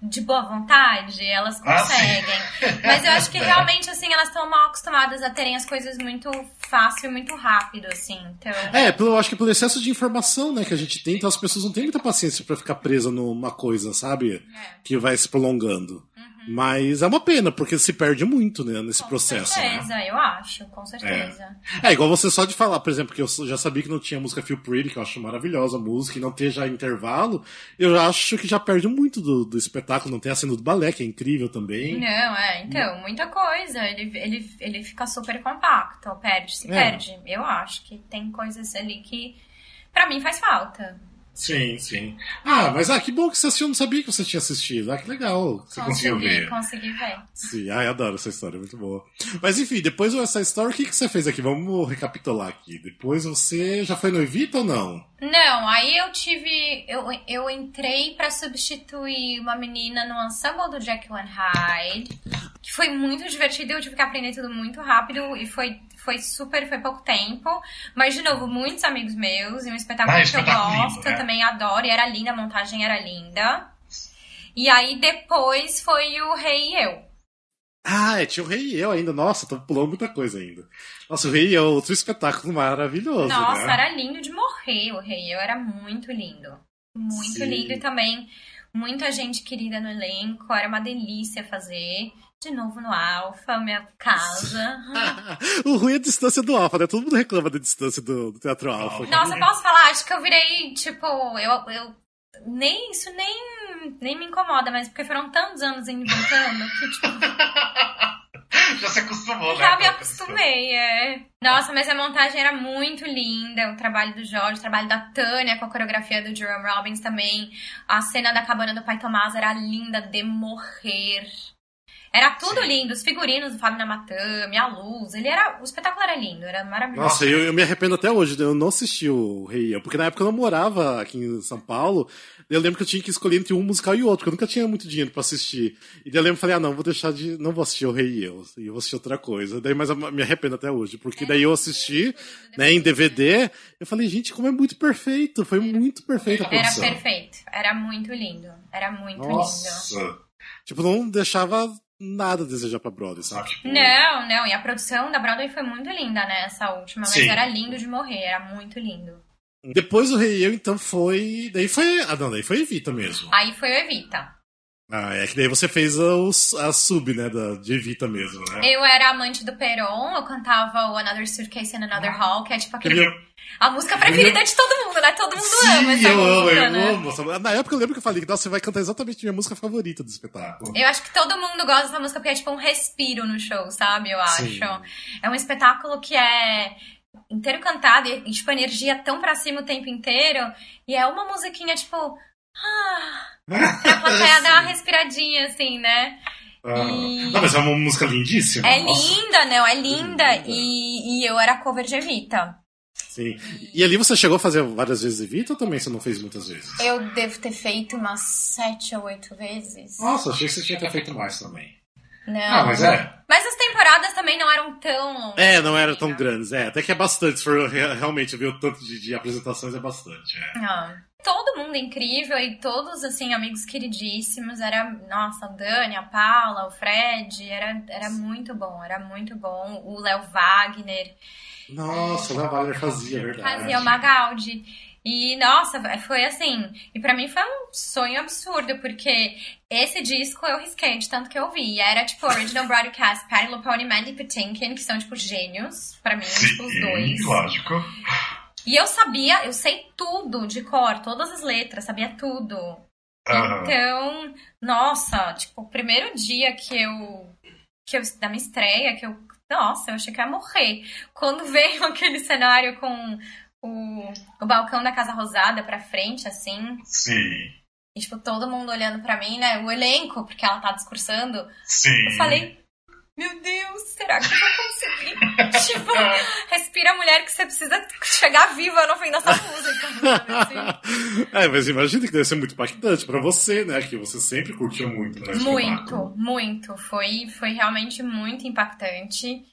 Speaker 2: de boa vontade, elas ah, conseguem. Ah, Mas eu acho que [laughs] é. realmente, assim, elas estão mal acostumadas a terem as coisas muito fácil e muito rápido, assim. Então...
Speaker 1: É, eu acho que pelo excesso de informação, né, que a gente tem, então as pessoas não têm muita paciência para ficar presa numa coisa, sabe? É. Que vai se prolongando. Mas é uma pena, porque se perde muito né, nesse
Speaker 2: com
Speaker 1: processo.
Speaker 2: Com né? certeza, né? eu acho, com certeza.
Speaker 1: É. é. igual você só de falar, por exemplo, que eu já sabia que não tinha música Feel Pretty, que eu acho maravilhosa a música, e não ter já intervalo, eu acho que já perde muito do, do espetáculo, não tem a cena do balé, que é incrível também.
Speaker 2: Não, é, então, muita coisa. Ele, ele, ele fica super compacto, perde, se é. perde. Eu acho que tem coisas ali que, para mim, faz falta.
Speaker 3: Sim, sim.
Speaker 1: Ah, mas ah, que bom que você assistiu, eu não sabia que você tinha assistido. Ah, que legal. Você conseguiu
Speaker 2: Consegui,
Speaker 1: ver.
Speaker 2: consegui ver.
Speaker 1: Sim, ah, eu adoro essa história, muito boa. Mas enfim, depois dessa história, o que, que você fez aqui? Vamos recapitular aqui. Depois você já foi no Evita ou não?
Speaker 2: Não, aí eu tive. Eu, eu entrei pra substituir uma menina no ensemble do Jekyll and Hyde, que foi muito divertido. Eu tive que aprender tudo muito rápido e foi, foi super. Foi pouco tempo. Mas, de novo, muitos amigos meus e um espetáculo
Speaker 3: Ah,
Speaker 2: que eu
Speaker 3: espetáculo lindo,
Speaker 2: gosto,
Speaker 3: né?
Speaker 2: eu também adoro. E era linda, a montagem era linda. E aí depois foi o Rei e Eu.
Speaker 1: Ah, é, tinha o Rei e Eu ainda. Nossa, tô pulando muita coisa ainda. Nossa, o Rei e Eu, outro espetáculo maravilhoso,
Speaker 2: Nossa,
Speaker 1: né?
Speaker 2: era lindo de morrer o Rei. Eu era muito lindo. Muito
Speaker 1: Sim.
Speaker 2: lindo e também muita gente querida no elenco. Era uma delícia fazer. De novo no Alfa, minha casa. [laughs]
Speaker 1: o ruim é a distância do Alfa, né? Todo mundo reclama da distância do, do Teatro Alfa.
Speaker 2: Nossa, posso falar? Acho que eu virei, tipo, eu. eu nem, isso nem, nem me incomoda, mas porque foram tantos anos indo voltando que, tipo, [laughs]
Speaker 3: Já se acostumou, né?
Speaker 2: já me acostumei, é. Nossa, mas a montagem era muito linda. O trabalho do Jorge, o trabalho da Tânia com a coreografia do Jerome Robbins também. A cena da cabana do Pai Tomás era linda de morrer. Era tudo
Speaker 3: Sim.
Speaker 2: lindo. Os figurinos do Fábio Namatame, a luz. Ele era. O espetáculo era lindo, era maravilhoso.
Speaker 1: Nossa, eu, eu me arrependo até hoje, eu não assisti o Rei Eu, porque na época eu não morava aqui em São Paulo. Eu lembro que eu tinha que escolher entre um musical e outro, porque eu nunca tinha muito dinheiro pra assistir. E daí eu lembro falei, ah, não, vou deixar de. Não vou assistir o Rei e Eu, e eu vou assistir outra coisa. Daí, mas eu me arrependo até hoje, porque daí eu assisti, né, em DVD, eu falei, gente, como é muito perfeito, foi muito perfeita a
Speaker 2: Era
Speaker 1: produção.
Speaker 2: perfeito. Era muito lindo. Era muito lindo.
Speaker 3: Nossa.
Speaker 1: Tipo, não deixava nada a desejar pra Broadway, sabe?
Speaker 3: Tipo,
Speaker 2: Não, não. E a produção da Broadway foi muito linda, né? Essa última. Mas
Speaker 3: Sim.
Speaker 2: era lindo de morrer. Era muito lindo.
Speaker 1: Depois do Rei Eu, então foi. Daí foi. Ah, não, daí foi Evita mesmo.
Speaker 2: Aí foi o Evita.
Speaker 1: Ah, é que daí você fez a, os- a sub, né, da, de Evita mesmo, né?
Speaker 2: Eu era amante do Peron. Eu cantava o Another Suitcase in Another Hall, que é tipo aquele...
Speaker 1: Eu-
Speaker 2: A música preferida de todo mundo, né? Todo mundo
Speaker 1: Sim,
Speaker 2: ama essa
Speaker 1: eu amo,
Speaker 2: música,
Speaker 1: eu
Speaker 2: né?
Speaker 1: amo. essa- Na época eu lembro que eu falei que você vai cantar exatamente a minha música favorita do espetáculo.
Speaker 2: Eu acho que todo mundo gosta dessa música porque é tipo um respiro no show, sabe? Eu acho.
Speaker 1: Sim.
Speaker 2: É um espetáculo que é inteiro cantado e, e, tipo, energia tão pra cima o tempo inteiro. E é uma musiquinha, tipo. Ah, [laughs] pra plateia dar uma respiradinha, assim, né?
Speaker 3: Ah,
Speaker 2: E-
Speaker 3: Não, mas é uma música lindíssima.
Speaker 2: É
Speaker 3: nossa.
Speaker 2: linda, não? É linda.
Speaker 1: Linda.
Speaker 2: E, e eu era cover de Evita.
Speaker 1: Sim. E ali você chegou a fazer várias vezes Evita ou também você não fez muitas vezes?
Speaker 2: Eu devo ter feito umas sete ou oito vezes.
Speaker 3: Nossa, achei que você tinha feito mais também.
Speaker 2: Não.
Speaker 3: Ah, mas é.
Speaker 2: Mas as temporadas também não eram tão.
Speaker 1: É, não eram tão grandes. É, até que é bastante. Se for re- realmente ver o tanto de, de apresentações, é bastante. É.
Speaker 2: Ah, todo mundo incrível e todos, assim, amigos queridíssimos. Era, nossa, a Dani, a Paula, o Fred. Era, era muito bom, era muito bom. O Léo Wagner
Speaker 1: Nossa, o Léo Wagner fazia, é verdade.
Speaker 2: fazia o Magaldi. E, nossa, foi assim. E pra mim foi um sonho absurdo, porque esse disco eu risquei de tanto que eu vi. E era, tipo, Original Broadcast, Patty LuPone e Mandy Patinkin, que são, tipo, gênios. Pra mim, tipo, os dois.
Speaker 3: lógico.
Speaker 2: E eu sabia, eu sei tudo de cor, todas as letras, sabia tudo.
Speaker 3: Aham.
Speaker 2: Então, nossa, tipo, o primeiro dia que eu. que eu da minha estreia, que eu. Nossa, eu achei que ia morrer. Quando [laughs] veio aquele cenário com o, o balcão da Casa Rosada pra frente, assim,
Speaker 3: Sim,
Speaker 2: e, tipo, todo mundo olhando pra mim, né? O elenco, porque ela tá discursando.
Speaker 3: sim.
Speaker 2: Eu falei, meu Deus, será que eu vou conseguir? tipo, respira a mulher que você precisa chegar viva no fim dessa música. assim? [laughs]
Speaker 1: é, mas imagina que deve ser muito impactante pra você, né? Que você sempre curtiu muito, né?
Speaker 2: Muito, muito. Foi, foi realmente muito impactante.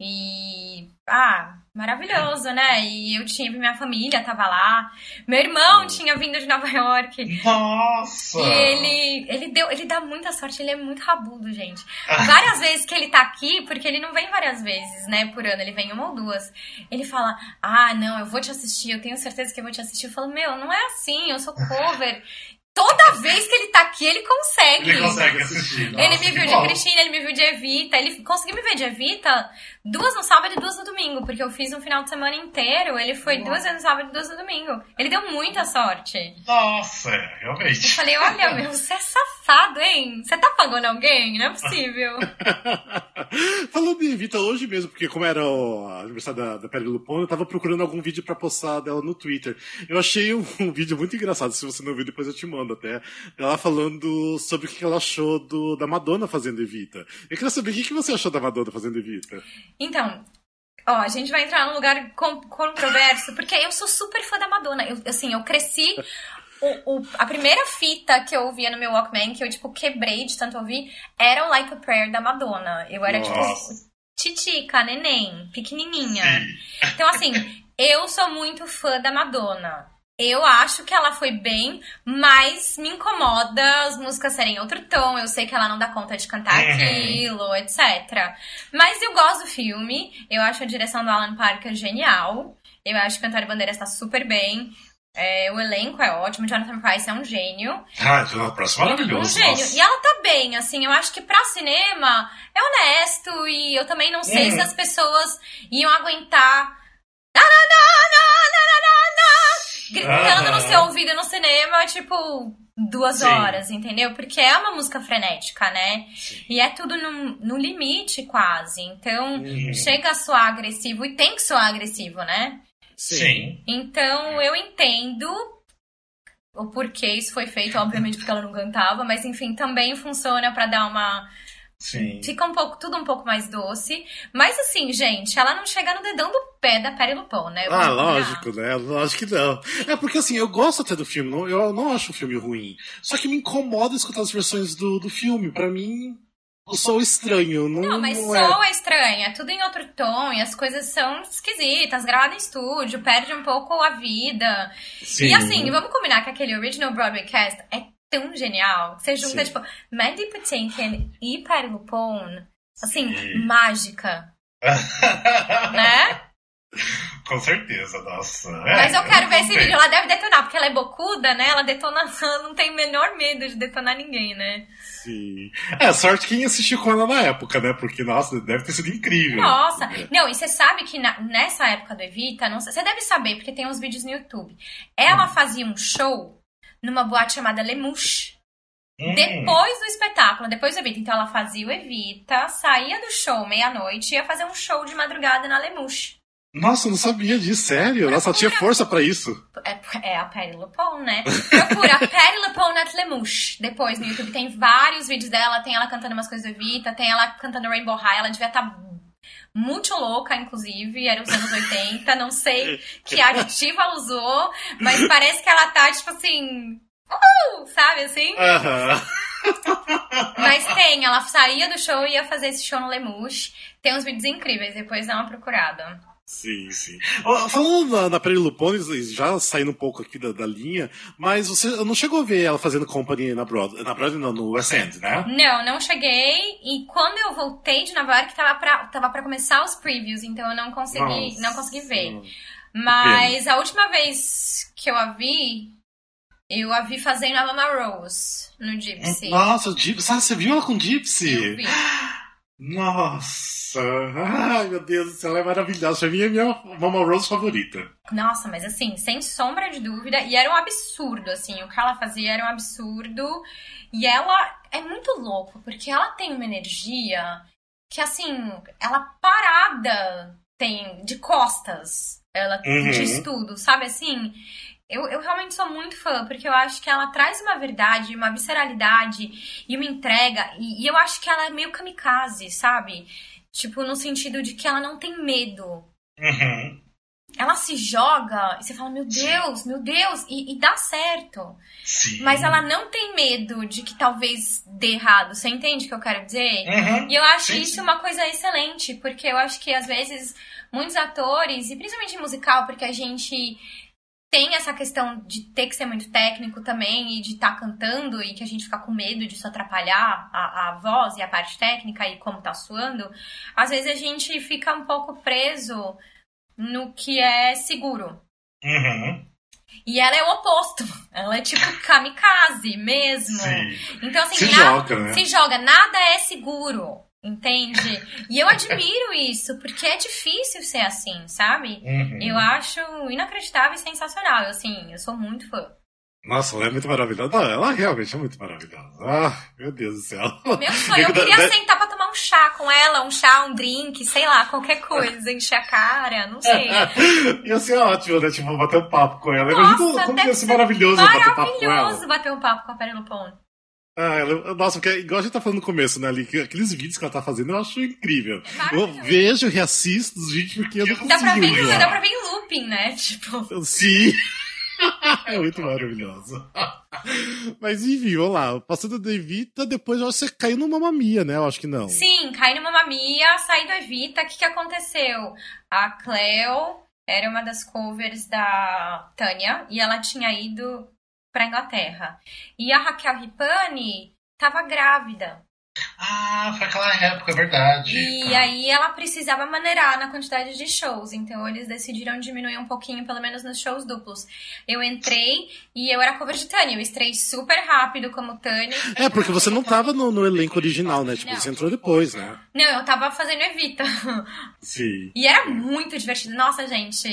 Speaker 2: E. Ah, maravilhoso, né? E eu tinha. Minha família tava lá. Meu irmão
Speaker 1: Hum.
Speaker 2: tinha vindo de Nova York.
Speaker 3: Nossa!
Speaker 2: E ele, ele deu, ele dá muita sorte, ele é muito rabudo, gente. Várias vezes que ele tá aqui, porque ele não vem várias vezes, né, por ano, ele vem uma ou duas. Ele fala: "Ah, não, eu vou te assistir, eu tenho certeza que eu vou te assistir". Eu falo: "Meu, não é assim, eu sou cover". Toda vez que ele tá aqui, ele consegue.
Speaker 3: Ele consegue assistir. Nossa,
Speaker 2: Ele me viu de. Cristina, ele me viu de Evita. Ele conseguiu me ver de Evita duas no sábado e duas no domingo, porque eu fiz um final de semana inteiro. Ele foi
Speaker 3: Nossa.
Speaker 2: duas vezes no sábado e duas no domingo. Ele deu muita sorte.
Speaker 3: Nossa, é,
Speaker 2: Eu
Speaker 3: realmente.
Speaker 2: falei, olha, meu, você é safado. hein? Você tá pagando alguém? Não é possível. [laughs]
Speaker 1: Falando de Evita hoje mesmo, porque como era o aniversário da, da Perry Lupon, eu tava procurando algum vídeo pra postar dela no Twitter. Eu achei um, um, vídeo muito engraçado, se você não viu, depois eu te mando até. Ela falando sobre o que ela achou do, da Madonna fazendo Evita. Eu queria saber o que você achou da Madonna fazendo Evita.
Speaker 2: Então, Ó, a gente vai entrar num lugar controverso, porque eu sou super fã da Madonna. Eu, assim, eu cresci. O, o, a primeira fita que eu ouvia no meu Walkman, que eu, tipo, quebrei de tanto ouvir, era o Like a Prayer da Madonna. Eu era, tipo, Nossa. tipo, titica, neném, pequenininha. Então, assim, eu sou muito fã da Madonna. Eu acho que ela foi bem, mas me incomoda as músicas serem outro tom. Eu sei que ela não dá conta de cantar uhum. aquilo, etc. Mas eu gosto do filme. Eu acho a direção do Alan Parker genial. Eu acho que Antônio Bandeira está super bem. É, o elenco é ótimo, Jonathan Price é um gênio.
Speaker 3: Ah, Jonathan Price é maravilhoso.
Speaker 2: Um gênio. Nossa. E ela tá bem, assim, eu acho que pra cinema é honesto e eu também não sei uhum. se as pessoas iam aguentar. Na, na, na, gritando no seu ouvido no cinema, tipo, duas Sim. horas, entendeu? Porque é uma música frenética, né? Sim. E é tudo no, no limite, quase. Então, uhum. chega a soar agressivo e tem que soar agressivo, né?
Speaker 3: Sim.
Speaker 2: Então, eu entendo o porquê isso foi feito, obviamente porque ela não cantava, mas enfim, também funciona para dar uma
Speaker 3: Sim.
Speaker 2: Fica um pouco, tudo um pouco mais doce. Mas assim, gente, ela não chega no dedão do pé da Perry Lupon, né?
Speaker 1: ah, lógico, né? Lógico que não. É porque assim, eu gosto até do filme, não, eu não acho o filme ruim. Só que me incomoda escutar as versões do, do filme. Pra mim, o som estranho. Não,
Speaker 2: não mas
Speaker 1: não
Speaker 2: é... som é estranho. É tudo em outro tom e as coisas são esquisitas. Gravado em estúdio, perde um pouco a vida. Sim. E assim, vamos combinar que aquele original Broadway cast é tão genial. Você junta, Sim. tipo, Mandy Patinkin e Patty LuPone. Assim, Sim. mágica. [laughs] né?
Speaker 3: Com certeza, nossa.
Speaker 2: É, Mas eu quero ver esse vídeo. Ela deve detonar, porque ela é bocuda, né? Ela detona, [laughs] ela não tem o menor medo de detonar ninguém, né?
Speaker 1: Sim. É, sorte quem assistiu com ela na época, né? Porque, nossa, deve ter sido incrível.
Speaker 2: Nossa. É. Não, e você sabe que na, nessa época do Evita, você deve saber, porque tem uns vídeos no YouTube. Ela hum. fazia um show numa boate chamada Lemouche. Hum. Depois do espetáculo, depois do Evita. Então ela fazia o Evita, saía do show meia-noite e ia fazer um show de madrugada na Lemouche.
Speaker 1: Nossa, eu não sabia disso, sério? Procura... Ela tinha força para isso.
Speaker 2: É, é, a Perry Lupon, né? Procura [laughs] Perry Lupon at Lemouche. Depois no YouTube tem vários vídeos dela, tem ela cantando umas coisas do Evita, tem ela cantando Rainbow High, ela devia estar tá muito louca, inclusive, era os anos 80, não sei [laughs] que aditivo ela usou, mas parece que ela tá, tipo assim, uh, sabe assim?
Speaker 1: Uhum.
Speaker 2: Mas tem, ela saía do show e ia fazer esse show no Lemush. Tem uns vídeos incríveis, depois dá uma procurada.
Speaker 1: Sim, sim. Falando na, na Perry Lupones, já saindo um pouco aqui da, da, linha, mas você não chegou a ver ela fazendo companhia na Broadway, na Broadway não, no West End, né?
Speaker 2: Não, não cheguei. E quando eu voltei de Nova York, tava pra, tava pra começar os previews, então eu não consegui, Nossa. não consegui ver. Mas a última vez que eu a vi, eu a vi fazendo a Mama Rose no Gypsy.
Speaker 1: Nossa, Gypsy. Ah, você viu ela com Gypsy?
Speaker 2: Eu vi. [gasps] [gasps]
Speaker 1: Nossa! Ai, meu Deus do céu, ela é maravilhosa. Pra mim é minha Mama Rose favorita.
Speaker 2: Nossa, mas assim, sem sombra de dúvida. E era um absurdo, assim. O que ela fazia era um absurdo. E ela é muito louco, porque ela tem uma energia que, assim, ela parada tem de costas. Ela uhum. diz tudo, sabe assim? Eu, eu realmente sou muito fã, porque eu acho que ela traz uma verdade, uma visceralidade e uma entrega. E, e eu acho que ela é meio kamikaze, sabe? Tipo, no sentido de que ela não tem medo.
Speaker 3: Uhum.
Speaker 2: Ela se joga e você fala, meu Deus, Sim. meu Deus, e, e, dá certo.
Speaker 3: Sim.
Speaker 2: Mas ela não tem medo de que talvez dê errado. Você entende o que eu quero dizer?
Speaker 3: Uhum.
Speaker 2: E eu acho
Speaker 3: Sim.
Speaker 2: isso uma coisa excelente, porque eu acho que às vezes muitos atores, e principalmente musical, porque a gente tem essa questão de ter que ser muito técnico também e de estar tá cantando e que a gente fica com medo disso atrapalhar a, a voz e a parte técnica e como tá suando, às vezes a gente fica um pouco preso no que é seguro.
Speaker 3: Uhum.
Speaker 2: E ela é o oposto. [laughs] Ela é tipo kamikaze mesmo.
Speaker 3: Sim.
Speaker 2: Então, assim,
Speaker 3: se
Speaker 2: nada,
Speaker 3: joga, né?
Speaker 2: se joga, nada é seguro. Entende? E eu admiro isso, porque é difícil ser assim, sabe?
Speaker 3: Uhum.
Speaker 2: Eu acho inacreditável e sensacional. Assim, eu sou muito fã.
Speaker 1: Nossa, ela é muito maravilhosa. Não, ela realmente é muito maravilhosa. Ah, meu Deus do céu.
Speaker 2: Meu [laughs] sonho, eu queria sentar pra tomar um chá com ela, um chá, um drink, sei lá, qualquer coisa, encher a cara, não sei. [laughs]
Speaker 1: Ia ser ótimo, né? Tipo, bater um papo com ela. Nossa, Imagina como ia ser maravilhoso bater um papo com ela.
Speaker 2: Maravilhoso bater um papo com a Penelope
Speaker 1: ah, ela, nossa, porque igual a gente tá falando no começo, né, ali, aqueles vídeos que ela tá fazendo, eu acho incrível. Eu vejo, reassisto os vídeos porque eu não consigo.
Speaker 2: Dá pra ver, dá pra ver em looping, né? Tipo.
Speaker 1: Sim. [laughs] é muito maravilhoso. Mas enfim, vamos lá. Passando do Evita, depois você caiu no Mamamia, né? Eu acho que não.
Speaker 2: Sim, caí no Mamamia, saí do Evita. O que, que aconteceu? A Cleo era uma das covers da Tânia e ela tinha ido pra Inglaterra. E a Raquel Ripani tava grávida.
Speaker 3: Ah, foi aquela época, é verdade.
Speaker 2: E
Speaker 3: ah.
Speaker 2: aí ela precisava maneirar na quantidade de shows, então eles decidiram diminuir um pouquinho, pelo menos nos shows duplos. Eu entrei e eu era cover de Tânia, eu estrei super rápido como Tânia.
Speaker 1: É, porque você não tava no, no elenco original, né? Tipo, não. você entrou depois, né?
Speaker 2: Não, eu tava fazendo Evita.
Speaker 1: Sim.
Speaker 2: E era muito divertido. Nossa, gente,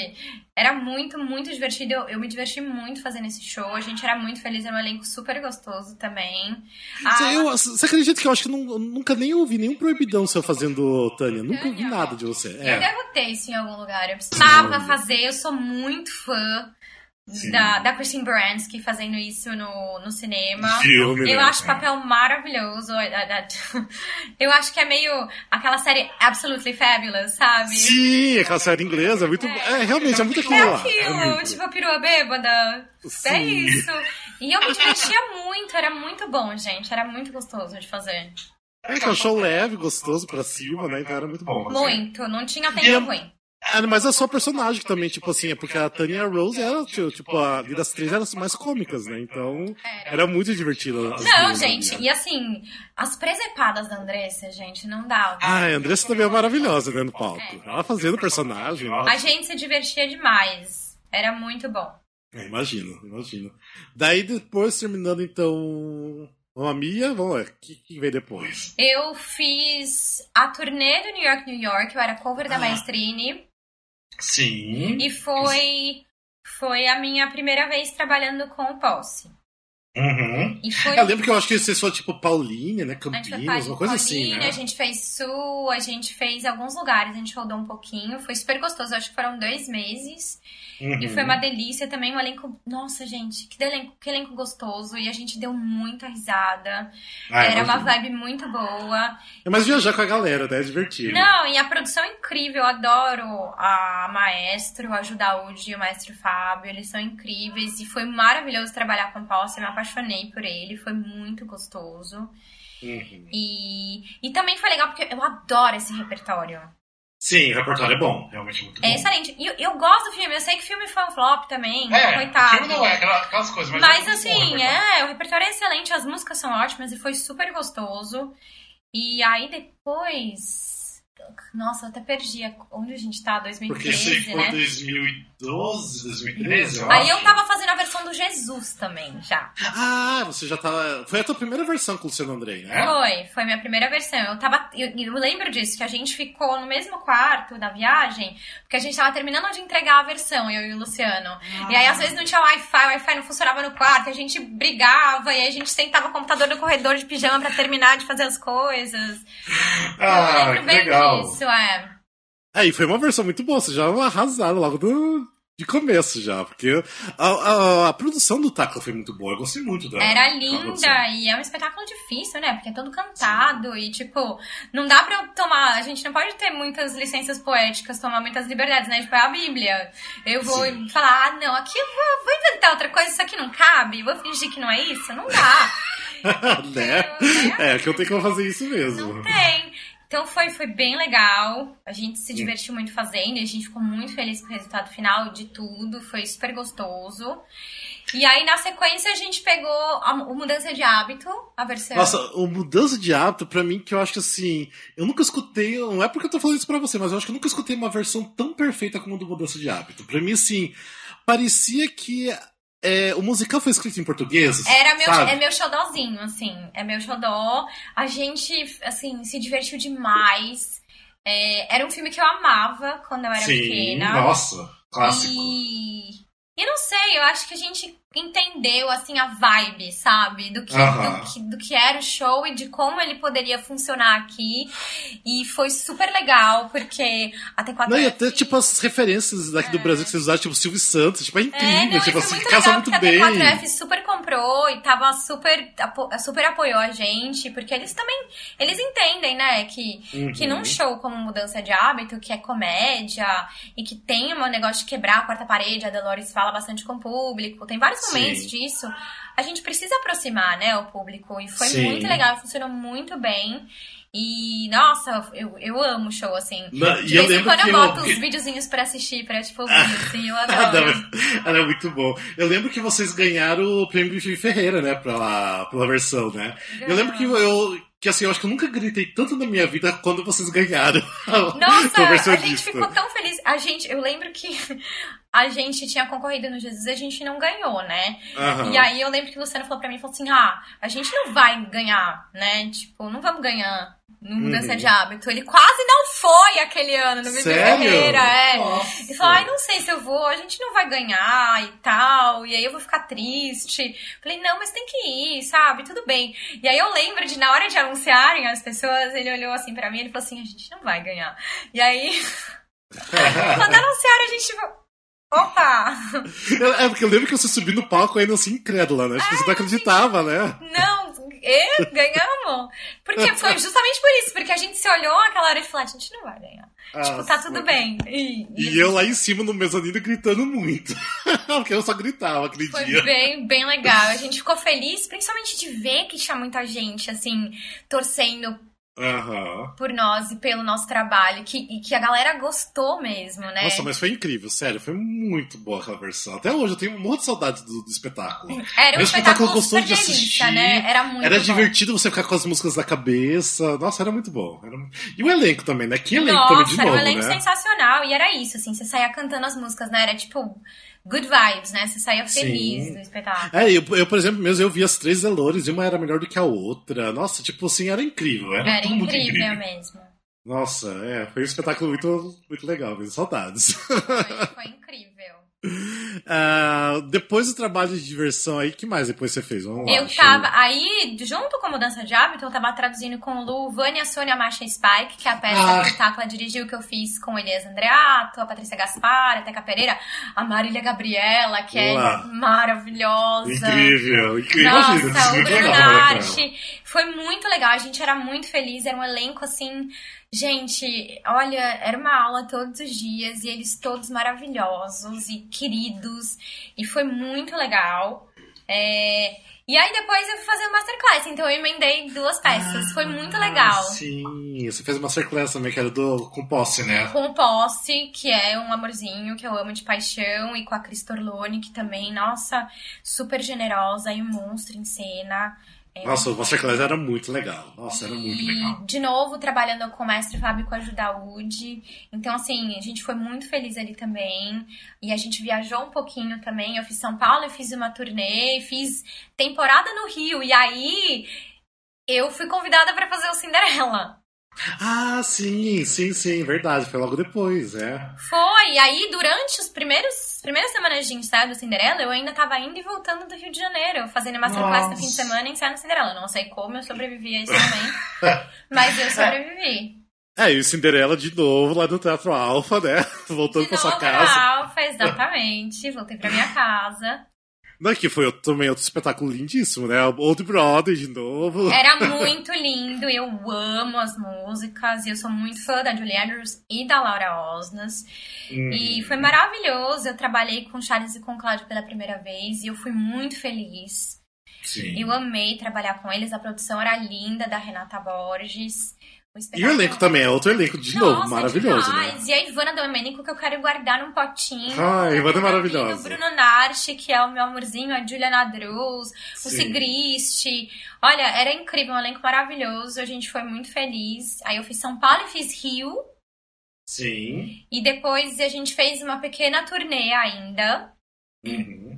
Speaker 2: era muito, muito divertido. Eu, eu, me diverti muito fazendo esse show. A gente era muito feliz, era um elenco super gostoso também.
Speaker 1: Você, ah, eu, você acredita que eu acho que não, nunca nem ouvi nenhum proibidão seu fazendo, Tânia? Nunca ouvi nada de você.
Speaker 2: É. Eu devo ter isso em algum lugar. Eu precisava fazer, eu sou muito fã da, da Christine Baranski fazendo isso no, no cinema.
Speaker 1: Filme,
Speaker 2: eu
Speaker 1: né?
Speaker 2: acho o papel maravilhoso. [laughs] Eu acho que é meio aquela série Absolutely Fabulous, sabe?
Speaker 1: Sim, aquela série inglesa. Muito, é. é realmente, é muito aquilo
Speaker 2: é
Speaker 1: lá.
Speaker 2: Aquilo, é muito... tipo a perua bêbada. Sim. É isso. E eu me [laughs] divertia muito, era muito bom, gente. Era muito gostoso de fazer.
Speaker 1: É que é um show leve, gostoso pra cima, né? Então era muito bom.
Speaker 2: Muito, não tinha tempo ruim.
Speaker 1: É, mas a sua personagem também, tipo assim, é porque a Tanya Rose era, tipo, a das três eram mais cômicas, né? Então, era muito divertida.
Speaker 2: Não, gente, e assim, as presepadas da Andressa, gente, não dá.
Speaker 1: Ah, a Andressa também é maravilhosa, né, no palco. É. Ela fazendo personagem.
Speaker 2: A gente se divertia demais. Era muito bom.
Speaker 1: É, imagino, imagino. Daí, depois, terminando, então, a Mia, vamos ver, o que, que veio depois?
Speaker 2: Eu fiz a turnê do New York, New York, eu era cover da ah. Maestrine.
Speaker 3: Sim.
Speaker 2: E foi, foi a minha primeira vez trabalhando com o Posse.
Speaker 3: Uhum.
Speaker 2: Foi...
Speaker 1: Eu lembro que eu acho que vocês foram tipo Paulinha, né? Campinas, uma coisa assim,
Speaker 2: Paulinha,
Speaker 1: assim, né?
Speaker 2: A gente fez Sul, a gente fez alguns lugares, a gente rodou um pouquinho. Foi super gostoso, acho que foram dois meses. Uhum. E foi uma delícia também, um elenco. Nossa, gente, que elenco, que elenco gostoso. E a gente deu muita risada. Ah, Era uma vibe muito boa.
Speaker 1: É mais viajar com a galera, né? É divertido.
Speaker 2: Não, e a produção é incrível. Eu adoro a Maestro, a Judaúde e o Maestro Fábio. Eles são incríveis. E foi maravilhoso trabalhar com o Paulo. Eu me apaixonei por ele. Foi muito gostoso.
Speaker 1: Uhum.
Speaker 2: E, e também foi legal porque eu adoro esse repertório.
Speaker 3: Sim, o repertório é bom, realmente muito bom.
Speaker 2: É excelente. E eu, eu, gosto do filme, eu sei que o filme foi um flop também,
Speaker 3: é,
Speaker 2: coitado.
Speaker 3: O filme não é aquelas coisas, mas,
Speaker 2: mas
Speaker 3: é
Speaker 2: assim,
Speaker 3: bom,
Speaker 2: é, o repertório é excelente, as músicas são ótimas e foi super gostoso. E aí depois nossa, eu até perdi onde a gente tá, 2013,
Speaker 3: Porque
Speaker 2: né?
Speaker 3: 2012, 2013, eu
Speaker 2: Aí
Speaker 3: acho.
Speaker 2: eu tava fazendo a versão do Jesus também, já.
Speaker 1: Ah, você já tava... Foi a tua primeira versão com o Luciano Andrei, né?
Speaker 2: Foi, foi minha primeira versão. Eu tava... Eu, eu lembro disso, que a gente ficou no mesmo quarto da viagem, porque a gente tava terminando de entregar a versão, eu e o Luciano. Ah. E aí, às vezes, não tinha Wi-Fi, o Wi-Fi não funcionava no quarto, a gente brigava, e aí a gente sentava o computador no corredor de pijama pra terminar de fazer as coisas.
Speaker 3: Ah, lembro bem legal.
Speaker 2: disso, é.
Speaker 1: É, e foi uma versão muito boa, você já arrasaram logo do, de começo já, porque a, a, a, produção do Taco foi muito boa, eu gostei muito dela.
Speaker 2: Era linda, e é um espetáculo difícil, né? Porque é todo cantado, Sim. e tipo, não dá pra eu tomar, a gente não pode ter muitas licenças poéticas, tomar muitas liberdades, né? Tipo, é a Bíblia. Eu vou Sim. falar, ah, não, aqui eu vou, vou, inventar outra coisa, isso aqui não cabe, vou fingir que não é isso, não dá. [laughs]
Speaker 1: né? É, que eu tenho que fazer isso mesmo.
Speaker 2: Não tem. Então foi, foi bem legal. A gente se divertiu muito fazendo e a gente ficou muito feliz com o resultado final de tudo. Foi super gostoso. E aí, na sequência, a gente pegou a, o Mudança de Hábito, a versão.
Speaker 1: Nossa, o Mudança de Hábito, pra mim, que eu acho que assim. Eu nunca escutei. Não é porque eu tô falando isso pra você, mas eu acho que eu nunca escutei uma versão tão perfeita como a do Mudança de Hábito. Pra mim, assim. Parecia que é, o musical foi escrito em português?
Speaker 2: Era meu,
Speaker 1: sabe?
Speaker 2: é meu xodózinho, assim. É meu xodó. A gente, assim, se divertiu demais. É, era um filme que eu amava quando eu era
Speaker 3: Sim,
Speaker 2: pequena.
Speaker 3: Nossa, clássico.
Speaker 2: E... e não sei, eu acho que a gente entendeu assim a vibe, sabe? Do que, do que, do que era o show e de como ele poderia funcionar aqui. E foi super legal, porque até quatro
Speaker 1: Não, e até, tipo, as referências daqui do Brasil que vocês usaram, tipo, Silvio Santos, tipo, é incrível,
Speaker 2: É, não,
Speaker 1: tipo
Speaker 2: foi
Speaker 1: assim, casa
Speaker 2: legal,
Speaker 1: muito bem.
Speaker 2: a T4F super comprou e tava super, super apoiou a gente, porque eles também, eles entendem, né, que,
Speaker 1: Uhum.
Speaker 2: que num show como Mudança de Hábito, que é comédia, e que tem um negócio de quebrar a quarta parede, a Dolores fala bastante com o público, tem vários
Speaker 1: Sim.
Speaker 2: momentos disso, a gente precisa aproximar, né, o público, e foi
Speaker 1: Sim.
Speaker 2: muito legal, funcionou muito bem, e, nossa, eu, eu amo o show, assim.
Speaker 1: Não,
Speaker 2: De vez em quando eu
Speaker 1: eu-
Speaker 2: boto uns videozinhos pra assistir, pra, tipo, ouvir, assim, eu
Speaker 1: Ah, [laughs]
Speaker 2: adoro.
Speaker 1: Era muito bom. Eu lembro que vocês ganharam o prêmio Bife Ferreira, né? Pela, pela versão, né? Eu lembro que eu. Que assim, eu acho que eu nunca gritei tanto na minha vida quando vocês ganharam. [laughs]
Speaker 2: Nossa, a gente ficou tão feliz. A gente, eu lembro que a gente tinha concorrido no Jesus e a gente não ganhou, né?
Speaker 1: Aham.
Speaker 2: E aí eu lembro que o Luciano falou pra mim, falou assim, ah, a gente não vai ganhar, né? Tipo, não vamos ganhar no Mudança
Speaker 1: Uhum.
Speaker 2: de Hábito. Ele quase não foi aquele ano no Vivi? Ferreira, é.
Speaker 3: Nossa.
Speaker 2: Ele falou, ai, não sei se eu vou, a gente não vai ganhar e tal, e aí eu vou ficar triste. Falei, não, mas tem que ir, sabe? Tudo bem. E aí eu lembro de, na hora de anunciarem as pessoas, ele olhou assim pra mim e ele falou assim, a gente não vai ganhar. E aí, [laughs] quando anunciaram, a gente opa!
Speaker 1: É porque eu lembro que você subiu no palco ainda assim, incrédula, né? Tipo, você não acreditava, né?
Speaker 2: Não, e ganhamos. Porque foi justamente por isso, porque a gente se olhou aquela hora e falou, a gente não vai ganhar. tipo, tá tudo bem. E,
Speaker 1: E eu lá em cima no mezanino gritando muito. [laughs] porque eu só gritava aquele
Speaker 2: Foi
Speaker 1: dia.
Speaker 2: bem, bem legal. A gente ficou feliz, principalmente de ver que tinha muita gente, assim, torcendo
Speaker 1: Aham.
Speaker 2: por nós e pelo nosso trabalho. Que, e que a galera gostou mesmo, né?
Speaker 1: Nossa, mas foi incrível, sério. Foi muito boa aquela versão. Até hoje eu tenho um monte de saudade do, do espetáculo.
Speaker 2: Era um
Speaker 1: Meu espetáculo
Speaker 2: espetáculo
Speaker 1: gostoso de
Speaker 2: delícia,
Speaker 1: assistir.
Speaker 2: né? Era muito
Speaker 1: Era
Speaker 2: bom.
Speaker 1: divertido você ficar com as músicas na cabeça. Nossa, era muito bom. Era E o elenco também, né? Que elenco
Speaker 2: Nossa,
Speaker 1: também de
Speaker 2: era
Speaker 1: novo,
Speaker 2: um elenco
Speaker 1: né?
Speaker 2: sensacional. E era isso, assim, você saía cantando as músicas, né? Era tipo good vibes, né? Você saía feliz
Speaker 1: Sim.
Speaker 2: do espetáculo.
Speaker 1: É, eu, eu, por exemplo, mesmo eu vi as três Delores e uma era melhor do que a outra. Nossa, tipo assim, era incrível. Era,
Speaker 2: Era incrível
Speaker 1: incrível.
Speaker 2: mesmo.
Speaker 1: Nossa, é, foi um espetáculo muito, muito legal, mesmo. Saudades.
Speaker 2: Foi, foi [laughs] incrível. [laughs]
Speaker 1: Ah, depois do trabalho de diversão aí, que mais depois você fez? Vamos lá,
Speaker 2: Eu
Speaker 1: deixa
Speaker 2: tava aí, junto com a Mudança de Hábito, eu tava traduzindo com o Lu, Vânia, Sônia, Masha e Spike, que é a peça
Speaker 3: Ah.
Speaker 2: que o Tacla dirigiu, que eu fiz com Elias Andreato, a Patrícia Gaspar, a Teca Pereira, a Marília Gabriela, que é
Speaker 1: Olá.
Speaker 2: maravilhosa.
Speaker 1: Incrível, incrível.
Speaker 2: Nossa,
Speaker 1: Imagina, é
Speaker 2: o? Nath. Foi muito legal, a gente era muito feliz, era um elenco assim. Gente, olha, era uma aula todos os dias e eles todos maravilhosos e queridos. E foi muito legal. É, E aí depois eu fui fazer o Masterclass, então eu emendei duas peças. foi muito legal.
Speaker 1: Ah, Sim, você fez uma masterclass também, que era do, com posse, né?
Speaker 2: Com Posse, que é um amorzinho que eu amo de paixão, e com a Cris Torlone, que também, nossa, super generosa e um monstro em cena. É,
Speaker 1: Nossa, o masterclass era muito legal. Nossa, era muito
Speaker 2: E,
Speaker 1: legal.
Speaker 2: de novo, trabalhando com o mestre Fábio e com a Judaúde. Então, assim, a gente foi muito feliz ali também. E a gente viajou um pouquinho também. Eu fiz São Paulo, eu fiz uma turnê, fiz temporada no Rio. E aí, eu fui convidada para fazer o Cinderela.
Speaker 1: Ah, sim, sim, sim, verdade. Foi logo depois, é.
Speaker 2: Foi. E aí, durante os primeiros primeiras semanas de ensaio do Cinderela, eu ainda tava indo e voltando do Rio de Janeiro, fazendo masterclass no fim de semana e ensaiando Cinderela. Não sei como eu sobrevivi a isso também. [laughs] mas eu sobrevivi.
Speaker 1: É, e o Cinderela de novo lá no Teatro Alfa, né? [laughs] Voltando
Speaker 2: De
Speaker 1: pra sua casa.
Speaker 2: na Alfa, exatamente. Voltei pra minha casa.
Speaker 1: Não, que foi também outro espetáculo lindíssimo, né? Old Brother de novo.
Speaker 2: Era [laughs] muito lindo, eu amo as músicas, e eu sou muito fã da Julie Andrews e da Laura Osnas.
Speaker 1: Hum.
Speaker 2: E foi maravilhoso. Eu trabalhei com Charles e com Cláudio pela primeira vez e eu fui muito feliz.
Speaker 1: Sim.
Speaker 2: Eu amei trabalhar com eles. A produção era linda, da Renata Borges.
Speaker 1: E
Speaker 2: O
Speaker 1: elenco também é outro elenco de novo,
Speaker 2: Nossa,
Speaker 1: maravilhoso, né?
Speaker 2: E a Ivana Domenico, que eu quero guardar num potinho.
Speaker 1: Ai, Ivana é maravilhosa.
Speaker 2: O Bruno Narchi, que é o meu amorzinho, a Juliana Druz, o. Sigrist. Olha, era incrível, um elenco maravilhoso. A gente foi muito feliz. Aí eu fiz São Paulo e fiz Rio.
Speaker 1: Sim.
Speaker 2: E depois a gente fez uma pequena turnê ainda.
Speaker 1: Uhum.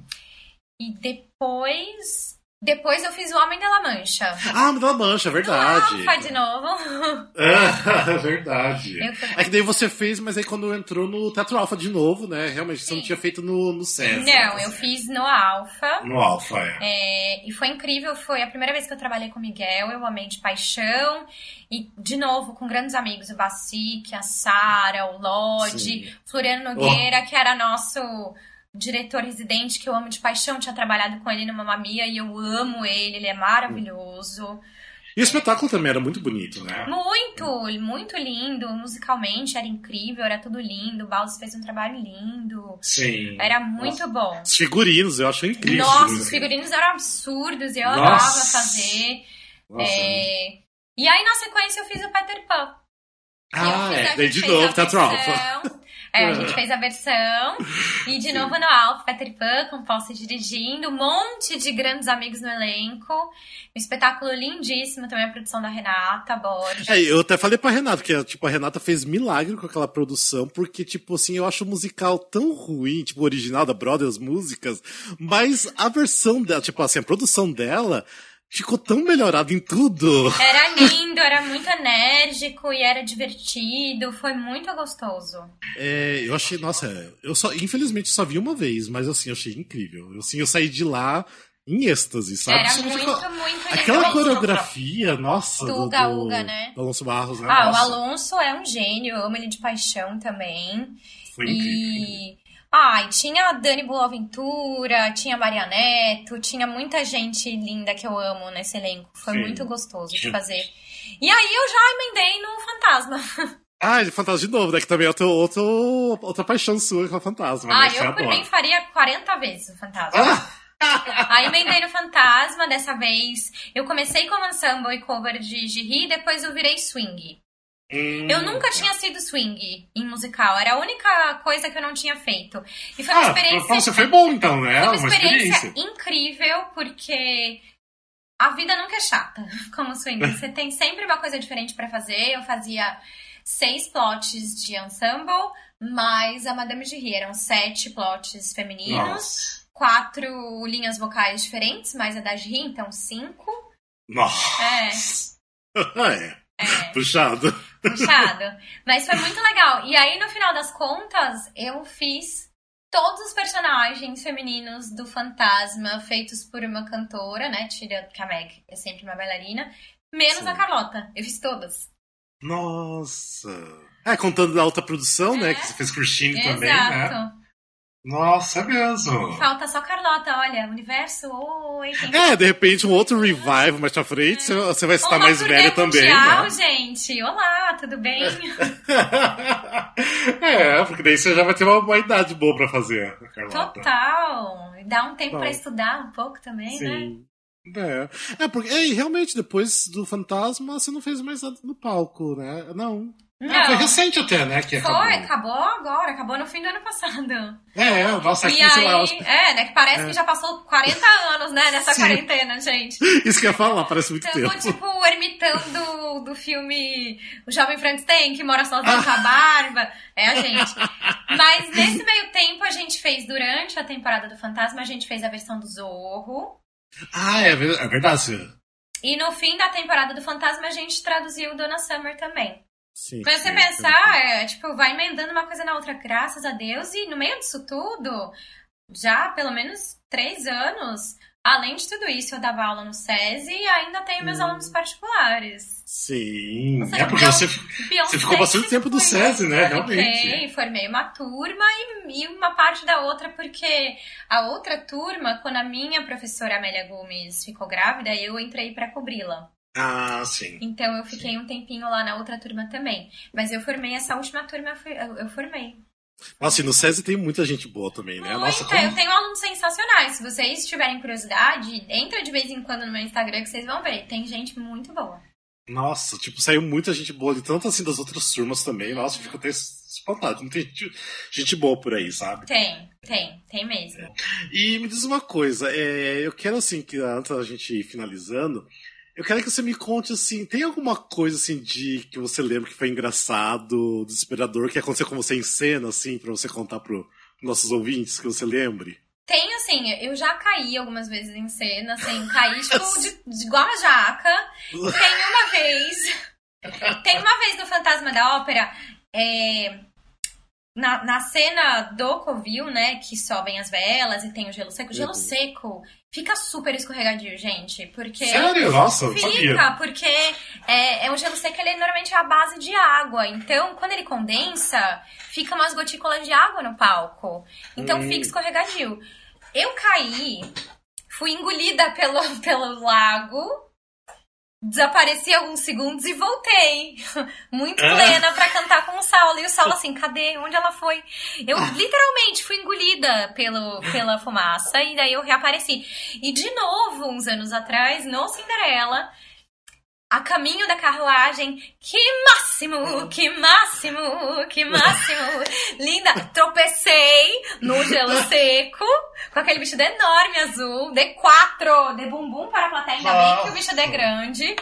Speaker 2: E depois Depois eu fiz o Homem da La Mancha.
Speaker 1: Ah, Homem da La Mancha, é verdade.
Speaker 2: Alfa de novo.
Speaker 1: É, [laughs] verdade. É que daí você fez, mas aí quando entrou no Teatro Alfa de novo, né? Realmente, você não
Speaker 2: Sim.
Speaker 1: tinha feito no, no César.
Speaker 2: Não, eu fiz no Alfa.
Speaker 1: No Alfa, é.
Speaker 2: É, e foi incrível, foi a primeira vez que eu trabalhei com o Miguel, eu amei de paixão. E, de novo, com grandes amigos, o Bacique, a Sara, o Lodi,
Speaker 1: Sim.
Speaker 2: Floriano Nogueira, que era nosso diretor residente, que eu amo de paixão, tinha trabalhado com ele no Mamma Mia e eu amo ele, ele é maravilhoso.
Speaker 1: E o espetáculo também era muito bonito, né?
Speaker 2: Muito, muito lindo, musicalmente era incrível, era tudo lindo, o Baus fez um trabalho lindo,
Speaker 1: Sim.
Speaker 2: era muito bom.
Speaker 1: Os figurinos, eu acho incrível.
Speaker 2: Nossa, os figurinos eram absurdos, eu
Speaker 1: Nossa.
Speaker 2: amava fazer.
Speaker 1: Nossa.
Speaker 2: É, E aí, na sequência, eu fiz o Peter Pan.
Speaker 1: Ah, é. de novo,
Speaker 2: a
Speaker 1: Teatro Alfa.
Speaker 2: versão. [laughs] É, a gente fez a versão. E de
Speaker 1: Sim.
Speaker 2: novo no Alfa, Peter Pan, com Posse dirigindo. Um monte de grandes amigos no elenco. Um espetáculo lindíssimo também, a produção da Renata Borges.
Speaker 1: É, eu até falei pra Renata que tipo, a Renata fez milagre com aquela produção, porque, tipo assim, eu acho o musical tão ruim, tipo, o original da Brothers Músicas, mas a versão dela, tipo assim, a produção dela ficou tão melhorada em tudo.
Speaker 2: Era lindo, era muito enérgico e era divertido. Foi muito gostoso.
Speaker 1: É, eu achei, nossa, eu só, infelizmente, só vi uma vez, mas assim, eu achei incrível. Assim, eu saí de lá em êxtase, sabe?
Speaker 2: Era
Speaker 1: Principalmente
Speaker 2: muito,
Speaker 1: com-
Speaker 2: muito
Speaker 1: Aquela coreografia, nossa,
Speaker 2: Do
Speaker 1: do,
Speaker 2: Uga
Speaker 1: do,
Speaker 2: Uga, né?
Speaker 1: do Alonso Barros, né?
Speaker 2: Ah, o
Speaker 1: Nossa,
Speaker 2: Alonso é um gênio, eu amo ele de paixão também.
Speaker 1: Foi incrível.
Speaker 2: E. Ai, tinha a Dani Boaventura, tinha a Maria Neto, tinha muita gente linda que eu amo nesse elenco. Foi
Speaker 1: Sim.
Speaker 2: muito gostoso de fazer. E aí eu já emendei no Fantasma. [laughs]
Speaker 1: Ah, fantasma de novo, né? Que também é outro, outro, outra paixão sua com o fantasma.
Speaker 2: Ah,
Speaker 1: né?
Speaker 2: Eu por mim faria 40 vezes o Fantasma.
Speaker 1: Ah! [laughs]
Speaker 2: Aí emendei no Fantasma dessa vez. Eu comecei como ensemble e cover de Giri, depois eu virei swing. Eu nunca tinha sido swing em musical, era a única coisa que eu não tinha feito. E foi uma
Speaker 1: Ah,
Speaker 2: experiência
Speaker 1: você foi bom então, né?
Speaker 2: Foi uma
Speaker 1: Uma
Speaker 2: experiência,
Speaker 1: experiência.
Speaker 2: incrível, porque a vida nunca é chata [laughs] como swing. Você tem sempre uma coisa diferente pra fazer. Eu fazia seis plots de ensemble, mais a Madame de Rie. Eram sete plots femininos,
Speaker 1: Nossa.
Speaker 2: quatro linhas vocais diferentes, mais a da Rie, então cinco.
Speaker 1: Nossa.
Speaker 2: É, [laughs]
Speaker 1: É.
Speaker 2: é.
Speaker 1: Puxado.
Speaker 2: Puxado. Mas foi muito legal. E aí, no final das contas, eu fiz todos os personagens femininos do Fantasma feitos por uma cantora, né? Tirando que a Meg é sempre uma bailarina. Menos
Speaker 1: Sim.
Speaker 2: a Carlota. Eu fiz todas.
Speaker 1: Nossa. É, contando da alta produção, né?
Speaker 2: É.
Speaker 1: Que você fez Christine também, né?
Speaker 2: Exato.
Speaker 3: Nossa, é mesmo.
Speaker 2: Falta só Carlota, olha, universo, oi. Quem...
Speaker 1: É, de repente um outro revival mais pra frente, você- você vai estar mais velha também,
Speaker 2: mundial,
Speaker 1: né?
Speaker 2: gente. Olá, tudo bem? [laughs]
Speaker 1: é, porque daí você já vai ter uma, uma idade boa pra fazer, Carlota.
Speaker 2: Total. Dá um tempo
Speaker 1: Total.
Speaker 2: pra estudar um pouco também, né?
Speaker 1: Sim. É. é, porque é, realmente, depois do Fantasma, você não fez mais nada no palco, né? Não.
Speaker 3: Ah, foi
Speaker 2: Não.
Speaker 3: recente até, né? Que
Speaker 2: Foi,
Speaker 3: acabou.
Speaker 2: acabou agora, acabou no fim do ano passado.
Speaker 3: É, nossa, aqui,
Speaker 2: e
Speaker 3: sei lá,
Speaker 2: aí,
Speaker 3: os-
Speaker 2: é, né, que parece que já passou 40 anos, né, nessa
Speaker 1: Sim.
Speaker 2: quarentena, gente. [laughs]
Speaker 1: Isso que eu ia falar, parece muito
Speaker 2: Então,
Speaker 1: tempo.
Speaker 2: tipo, o ermitão do, do filme O Jovem Frankenstein, que mora sozinho
Speaker 1: Ah.
Speaker 2: com a barba, é a gente. [laughs] Mas nesse meio tempo, a gente fez, durante a temporada do Fantasma, a gente fez a versão do Zorro.
Speaker 1: Ah, é, é verdade.
Speaker 2: E no fim da temporada do Fantasma, a gente traduziu Dona Summer também.
Speaker 1: Sim.
Speaker 2: Mas você
Speaker 1: sim,
Speaker 2: pensar, é, tipo, vai emendando uma coisa na outra, graças a Deus, e no meio disso tudo, já pelo menos três anos, além de tudo isso, eu dava aula no SESI e ainda tenho meus
Speaker 1: Hum.
Speaker 2: alunos particulares.
Speaker 1: Sim.
Speaker 2: Ou
Speaker 3: É
Speaker 2: seja,
Speaker 3: porque você.
Speaker 1: Você ficou bastante tempo do SESI, né? Realmente.
Speaker 2: Fiquei, formei uma turma e, e uma parte da outra, porque a outra turma, quando a minha professora Amélia Gomes ficou grávida, eu entrei pra cobri-la.
Speaker 3: Ah, sim.
Speaker 2: Então eu fiquei um tempinho lá na outra turma também. Mas eu formei essa última turma, eu, fui- eu- eu formei.
Speaker 1: Nossa, e no SESI tem muita gente boa também, né? Nossa,
Speaker 2: Muita,
Speaker 1: como...
Speaker 2: eu tenho alunos sensacionais. Se vocês tiverem curiosidade, entra de vez em quando no meu Instagram que vocês vão ver. Tem gente muito boa.
Speaker 1: Nossa, tipo, saiu muita gente boa de tanto assim das outras turmas também. Nossa, eu fico até espantado. Como tem gente, gente boa por aí, sabe?
Speaker 2: Tem, tem, tem mesmo.
Speaker 1: E me diz uma coisa, é, eu quero assim, que antes da gente ir finalizando, eu quero que você me conte assim, tem alguma coisa assim de que você lembra que foi engraçado, desesperador, que aconteceu com você em cena, assim, pra você contar pro nossos ouvintes, que você lembre?
Speaker 2: Tem, assim, eu já caí algumas vezes em cena, assim, [laughs] caí, tipo, de, de igual a jaca. Tem uma vez. [laughs] Tem uma vez no Fantasma da Ópera, é, na, na cena do Covil, né, que sobem as velas e tem o gelo seco. O gelo
Speaker 1: Uhum.
Speaker 2: seco fica super escorregadio, gente. Porque.
Speaker 3: Sério? Nossa,
Speaker 2: Fica,
Speaker 3: sabia.
Speaker 2: porque é, é um gelo seco, ele é normalmente a base de água. Então, quando ele condensa, fica umas gotículas de água no palco. Então,
Speaker 1: Hum.
Speaker 2: fica escorregadio. Eu caí, fui engolida [laughs] pelo, pelo lago, desapareci alguns segundos e voltei. [laughs] Muito
Speaker 3: Ah.
Speaker 2: plena pra cantar com o Saulo. E o Saulo assim, cadê? Onde ela foi? Eu literalmente fui engolida pelo, pela fumaça e daí eu reapareci. E de novo, uns anos atrás, no Cinderela, a caminho da carruagem, que máximo, que máximo, que máximo. [laughs] Linda, tropecei no gelo [laughs] seco, com aquele vestido enorme azul, de quatro, de bumbum para a plateia, ainda bem que o vestido é grande.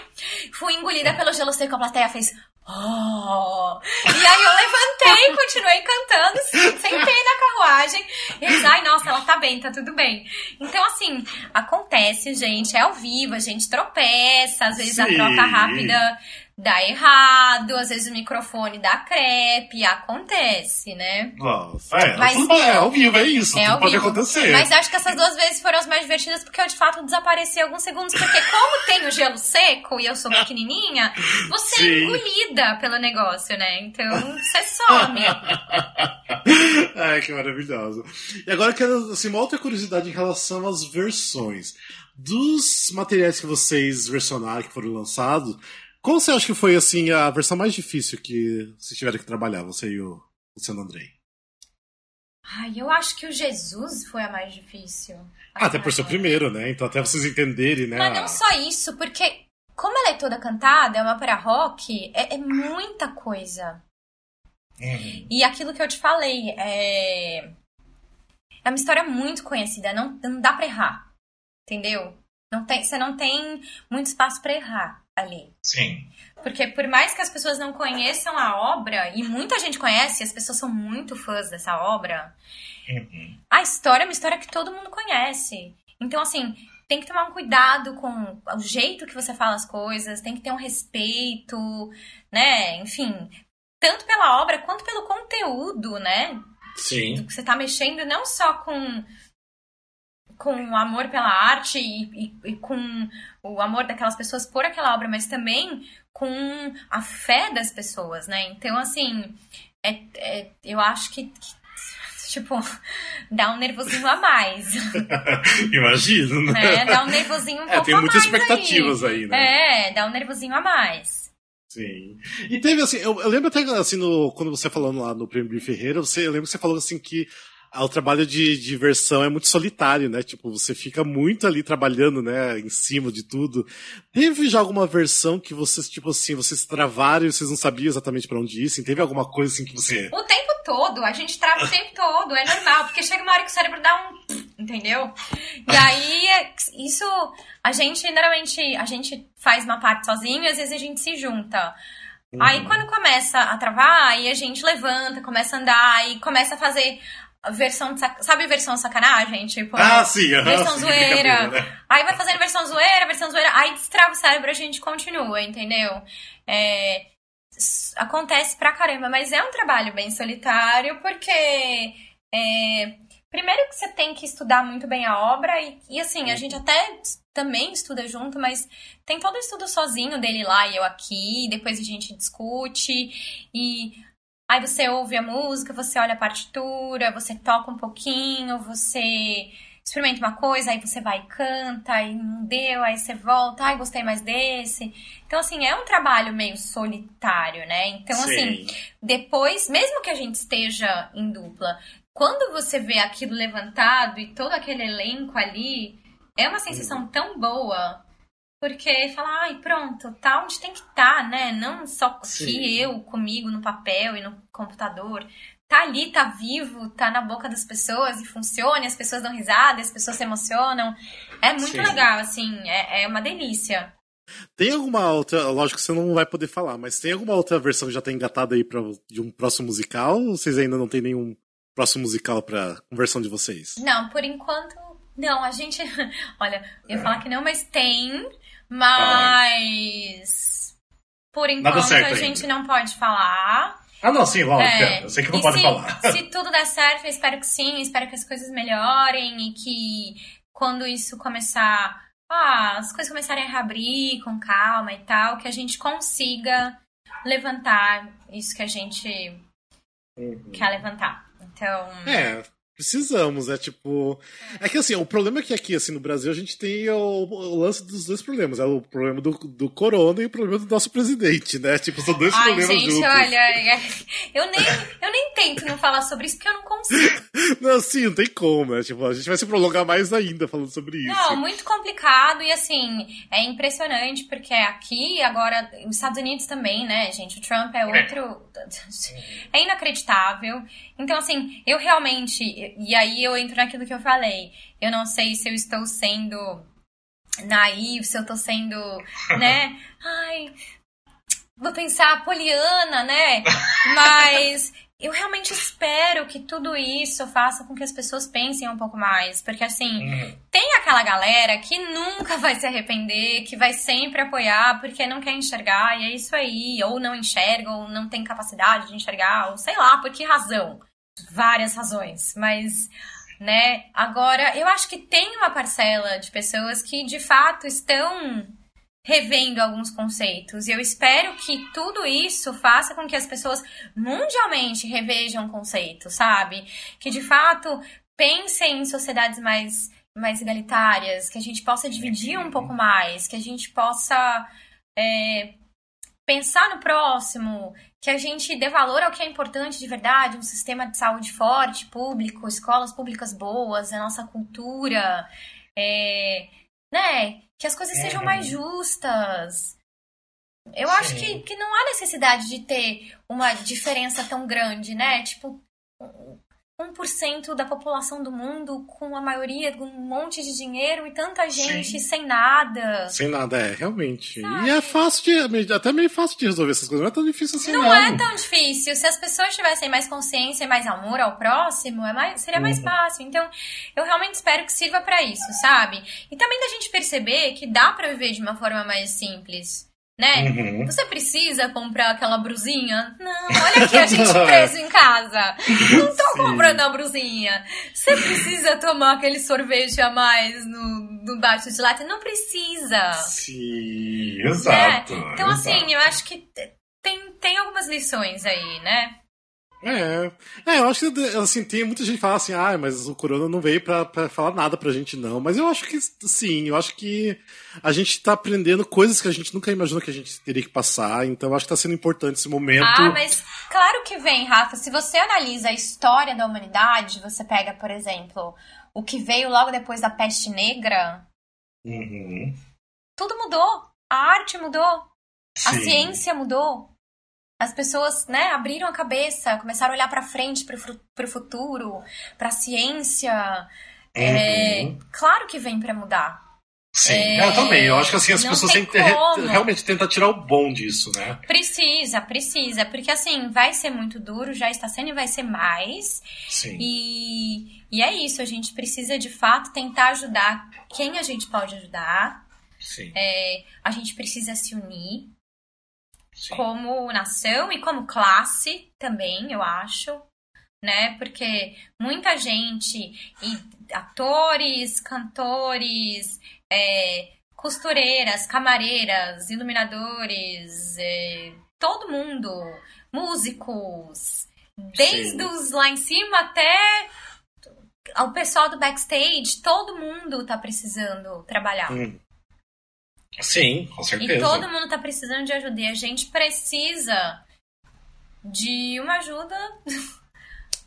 Speaker 2: Fui engolida pelo gelo seco, a plateia fez... Oh! E aí eu levantei, continuei cantando, sentei na carruagem. E eles, ai, nossa, ela tá bem, tá tudo bem. Então, assim, acontece, gente, é ao vivo, a gente tropeça, às vezes a
Speaker 1: Sim.
Speaker 2: troca rápida dá errado, às vezes o microfone dá crepe, acontece, né?
Speaker 3: Nossa, é,
Speaker 2: Mas-
Speaker 3: tudo bem, é ao vivo, é isso,
Speaker 2: É
Speaker 3: pode
Speaker 2: vivo.
Speaker 3: acontecer.
Speaker 2: Mas acho que essas duas vezes foram as mais divertidas porque eu de fato desapareci alguns segundos. Porque como tem o gelo seco e eu sou pequenininha, você é
Speaker 1: Sim.
Speaker 2: engolida pelo negócio, né? Então você [laughs] some.
Speaker 1: Ai, que maravilhoso. E agora eu quero assim, uma outra curiosidade em relação às versões. Dos materiais que vocês versionaram, que foram lançados, qual você acha que foi assim a versão mais difícil que vocês tiveram que trabalhar, você e o Luciano Andrei?
Speaker 2: Ai, eu acho que o Jesus foi a mais difícil.
Speaker 1: Ah, até por ser o primeiro, né? Então até vocês entenderem, né?
Speaker 2: Mas não só isso, porque como ela é toda cantada, é uma ópera rock, é, é muita coisa.
Speaker 3: Uhum.
Speaker 2: E aquilo que eu te falei, é. É uma história muito conhecida, não, não dá pra errar. Entendeu? Não tem, você não tem muito espaço pra errar ali.
Speaker 3: Sim.
Speaker 2: Porque por mais que as pessoas não conheçam a obra, e muita gente conhece, as pessoas são muito fãs dessa obra,
Speaker 3: Uhum.
Speaker 2: a história é uma história que todo mundo conhece. Então, assim, tem que tomar um cuidado com o jeito que você fala as coisas, tem que ter um respeito, né? Enfim, tanto pela obra quanto pelo conteúdo, né?
Speaker 1: Sim.
Speaker 2: que você tá mexendo não só com com o amor pela arte e, e- e com o amor daquelas pessoas por aquela obra, mas também com a fé das pessoas, né? Então, assim, é, é- eu acho que, que, tipo, [laughs] dá um nervosinho a mais, [laughs]
Speaker 1: Imagino, né?
Speaker 2: né? Dá um nervosinho um
Speaker 1: É, tem muitas expectativas aí, né?
Speaker 2: É, dá um nervosinho a mais.
Speaker 1: Sim. E teve assim, eu, eu lembro até assim, no, quando você falando lá no Prêmio Ferreira, você, eu lembro que você falou assim que o trabalho de diversão é muito solitário, né? Tipo, você fica muito ali trabalhando, né, em cima de tudo. Teve já alguma versão que vocês, tipo assim, vocês travaram e vocês não sabiam exatamente pra onde ir? Assim, teve alguma coisa assim que você.
Speaker 2: O tempo todo, a gente trava o tempo todo, é normal, porque chega uma hora que o cérebro dá um. Entendeu? E aí, isso, a gente, normalmente, a gente faz uma parte sozinho e às vezes a gente se junta. Aí
Speaker 1: Uhum.
Speaker 2: quando começa a travar, aí a gente levanta, começa a andar e começa a fazer versão de sac... Sabe versão sacanagem? Tipo,
Speaker 1: Ah, sim, aham,
Speaker 2: versão
Speaker 1: sim,
Speaker 2: zoeira.
Speaker 1: né?
Speaker 2: Aí vai fazendo versão zoeira, versão zoeira, aí destrava o cérebro, a gente continua, entendeu? É, acontece pra caramba, mas é um trabalho bem solitário, porque é, primeiro que você tem que estudar muito bem a obra, e, e assim, a gente até também estuda junto, mas tem todo o estudo sozinho dele lá e eu aqui, depois a gente discute, e Aí você ouve a música, você olha a partitura, você toca um pouquinho, você experimenta uma coisa, aí você vai e canta, aí não deu, aí você volta, ai, gostei mais desse. Então, assim, é um trabalho meio solitário, né? Então, assim,
Speaker 1: Sim.
Speaker 2: depois, mesmo que a gente esteja em dupla, quando você vê aquilo levantado e todo aquele elenco ali, é uma sensação tão boa. Porque fala, ai, pronto, tá onde tem que estar, né? Não só
Speaker 1: Sim.
Speaker 2: que eu comigo no papel e no computador. Tá ali, tá vivo, tá na boca das pessoas e funciona, e as pessoas dão risada, as pessoas se emocionam. É muito
Speaker 1: Sim.
Speaker 2: legal, assim, é, é uma delícia.
Speaker 1: Tem alguma outra, lógico que você não vai poder falar, mas tem alguma outra versão que já tá engatada aí pra, de um próximo musical? Ou vocês ainda não tem nenhum próximo musical pra conversão de vocês?
Speaker 2: Não, por enquanto, não. A gente. [laughs] Olha, eu ia falar que não, mas tem. Mas. Por enquanto a
Speaker 3: ainda.
Speaker 2: gente não pode falar.
Speaker 3: Ah, não, sim, lógico.
Speaker 2: É,
Speaker 3: Eu sei que não
Speaker 2: e
Speaker 3: pode
Speaker 2: se,
Speaker 3: falar. [laughs]
Speaker 2: Se tudo der certo, eu espero que sim, espero que as coisas melhorem e que quando isso começar, ah, as coisas começarem a reabrir com calma e tal, que a gente consiga levantar isso que a gente quer levantar. Então,
Speaker 1: É, precisamos, é tipo. É que assim, o problema é que aqui, assim, no Brasil, a gente tem o, o lance dos dois problemas. É o problema do, do corona e o problema do nosso presidente, né? Tipo, são dois
Speaker 2: ai,
Speaker 1: problemas
Speaker 2: gente,
Speaker 1: juntos.
Speaker 2: olha, é- eu nem, eu nem tento não falar sobre isso porque eu não consigo. [laughs]
Speaker 1: Não, sim, não tem como, né? Tipo, a gente vai se prolongar mais ainda falando sobre isso.
Speaker 2: Não, muito complicado e assim, é impressionante porque aqui, agora, os Estados Unidos também, né, gente? O Trump é outro. É inacreditável. Então, assim, eu realmente. E aí eu entro naquilo que eu falei. Eu não sei se eu estou sendo naivo, se eu tô sendo, [laughs] né? Ai. Vou pensar poliana, né? [laughs] Mas eu realmente espero que tudo isso faça com que as pessoas pensem um pouco mais. Porque, assim,
Speaker 3: Uhum.
Speaker 2: tem aquela galera que nunca vai se arrepender, que vai sempre apoiar porque não quer enxergar, e é isso aí. Ou não enxerga, ou não tem capacidade de enxergar, ou sei lá, por que razão. Várias razões. Mas, né, agora, eu acho que tem uma parcela de pessoas que de fato estão revendo alguns conceitos. E eu espero que tudo isso faça com que as pessoas mundialmente revejam conceitos, sabe? Que de fato pensem em sociedades mais, mais egalitárias, que a gente possa dividir um pouco mais, que a gente possa é, pensar no próximo, que a gente dê valor ao que é importante de verdade, um sistema de saúde forte, público, escolas públicas boas, a nossa cultura, é, né? Que as coisas sejam
Speaker 3: Uhum.
Speaker 2: mais justas. Eu acho que,
Speaker 3: Sim.
Speaker 2: que não há necessidade de ter uma diferença tão grande, né? Tipo, 1% da população do mundo com a maioria com um monte de dinheiro e tanta gente
Speaker 3: Sim.
Speaker 2: sem nada.
Speaker 1: Sem nada, é, realmente.
Speaker 2: Sabe?
Speaker 1: E é fácil de. Até meio fácil de resolver essas coisas. Não é tão difícil assim, não.
Speaker 2: Não é tão difícil. Se as pessoas tivessem mais consciência e mais amor ao próximo, é mais, seria mais
Speaker 3: Uhum.
Speaker 2: fácil. Então, eu realmente espero que sirva pra isso, sabe? E também da gente perceber que dá pra viver de uma forma mais simples, né?
Speaker 3: Uhum.
Speaker 2: Você precisa comprar aquela brusinha? Não, olha aqui a gente [laughs] preso em casa. Não tô
Speaker 3: Sim.
Speaker 2: comprando a brusinha. Você precisa tomar aquele sorvete a mais no, no baixo de lata? Não precisa.
Speaker 3: Sim, exato.
Speaker 2: né? Então,
Speaker 3: exato.
Speaker 2: assim, eu acho que tem, tem algumas lições aí, né?
Speaker 1: É. É, eu acho que assim, tem muita gente que fala assim, ah, mas o Corona não veio pra, pra falar nada pra gente, não. Mas eu acho que sim, eu acho que a gente tá aprendendo coisas que a gente nunca imaginou que a gente teria que passar, então eu acho que tá sendo importante esse momento.
Speaker 2: Ah, mas claro que vem, Rafa. Se você analisa a história da humanidade, você pega, por exemplo, o que veio logo depois da peste negra,
Speaker 3: Uhum.
Speaker 2: tudo mudou. A arte mudou, a
Speaker 3: Sim.
Speaker 2: ciência mudou. As pessoas, né, abriram a cabeça, começaram a olhar pra frente, fru- pro futuro, pra ciência. É,
Speaker 3: Uhum.
Speaker 2: claro que vem pra mudar.
Speaker 3: Sim,
Speaker 2: É,
Speaker 3: eu também. Eu acho que assim, as pessoas têm que realmente tentar tirar o bom disso, né?
Speaker 2: Precisa, precisa, porque assim, vai ser muito duro, já está sendo e vai ser mais.
Speaker 3: Sim.
Speaker 2: E, e é isso, a gente precisa de fato tentar ajudar quem a gente pode ajudar.
Speaker 3: Sim.
Speaker 2: É, a gente precisa se unir
Speaker 3: sim.
Speaker 2: como nação e como classe também, eu acho. Né? Porque muita gente, e atores, cantores, é, costureiras, camareiras, iluminadores, é, todo mundo, músicos, desde
Speaker 3: Sim.
Speaker 2: os lá em cima até o pessoal do backstage, todo mundo tá precisando trabalhar.
Speaker 3: Hum. Sim, com certeza.
Speaker 2: E todo mundo tá precisando de ajuda. E a gente precisa de uma ajuda.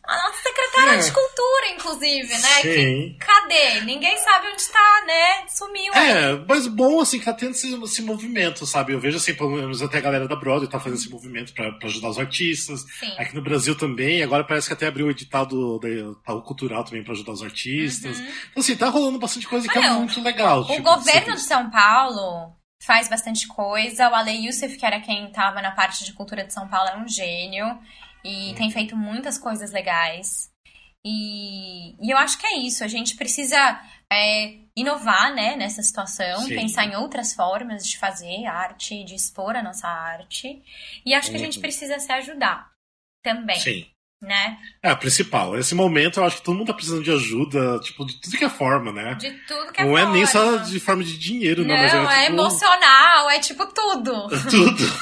Speaker 2: A nossa secretária
Speaker 3: É.
Speaker 2: de cultura, inclusive, né? Que,
Speaker 3: Sim.
Speaker 2: cadê? Ninguém sabe onde tá, né? Sumiu. aí.
Speaker 1: É, mas bom, assim, que tá tendo esse, esse movimento, sabe? Eu vejo, assim, pelo menos até a galera da Broadway tá fazendo esse movimento pra, pra ajudar os artistas.
Speaker 2: Sim.
Speaker 1: Aqui no Brasil também, agora parece que até abriu o edital do, do, do cultural também pra ajudar os artistas.
Speaker 2: Uhum.
Speaker 1: Então, assim, tá rolando bastante coisa que é muito legal.
Speaker 2: O
Speaker 1: tipo,
Speaker 2: governo de São Paulo faz bastante coisa. O Ale Youssef, que era quem tava na parte de cultura de São Paulo, é um gênio. E
Speaker 1: Uhum.
Speaker 2: tem feito muitas coisas legais. E, e eu acho que é isso. A gente precisa é, inovar né, nessa situação,
Speaker 1: Sim.
Speaker 2: pensar em outras formas de fazer arte, de expor a nossa arte. E acho que a gente
Speaker 1: Uhum.
Speaker 2: precisa se ajudar também,
Speaker 1: Sim.
Speaker 2: Né?
Speaker 1: É, a principal. Nesse momento eu acho que todo mundo tá precisando de ajuda, tipo, de tudo que é forma, né?
Speaker 2: De tudo que é
Speaker 1: não é nem só
Speaker 2: forma.
Speaker 1: de forma de dinheiro, não,
Speaker 2: Não,
Speaker 1: mas é,
Speaker 2: é
Speaker 1: tipo,
Speaker 2: emocional, é tipo tudo. [laughs]
Speaker 1: tudo.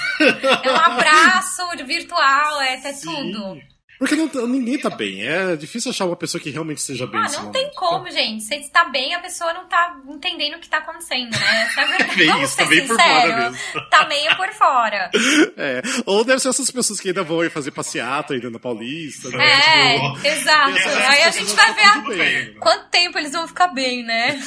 Speaker 2: É um abraço virtual, é, é tudo.
Speaker 1: Porque não, tá- ninguém tá bem. É difícil achar uma pessoa que realmente esteja bem
Speaker 2: Ah, não
Speaker 1: momento.
Speaker 2: tem como, gente. Se está bem, a pessoa não tá entendendo o que tá acontecendo, né? [laughs]
Speaker 1: Bem
Speaker 2: Vamos
Speaker 1: isso, tá bem por fora mesmo.
Speaker 2: Tá meio por fora. [laughs]
Speaker 1: É. Ou deve ser essas pessoas que ainda vão ir fazer passeata ainda na Paulista. né?
Speaker 2: É,
Speaker 3: tipo,
Speaker 2: exato. Aí a gente vai ver a...
Speaker 1: bem.
Speaker 2: quanto tempo eles vão ficar bem, né?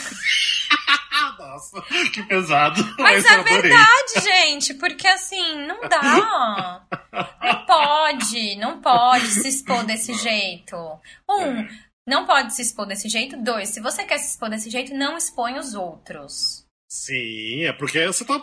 Speaker 2: [laughs]
Speaker 1: Nossa, que pesado.
Speaker 2: Mas
Speaker 1: eu
Speaker 2: é verdade, gente, porque assim, não dá. [laughs] Não pode, não pode se expor desse jeito. Um, não pode se expor desse jeito. Dois, se você quer se expor desse jeito, não expõe os outros.
Speaker 1: Sim, é porque você tá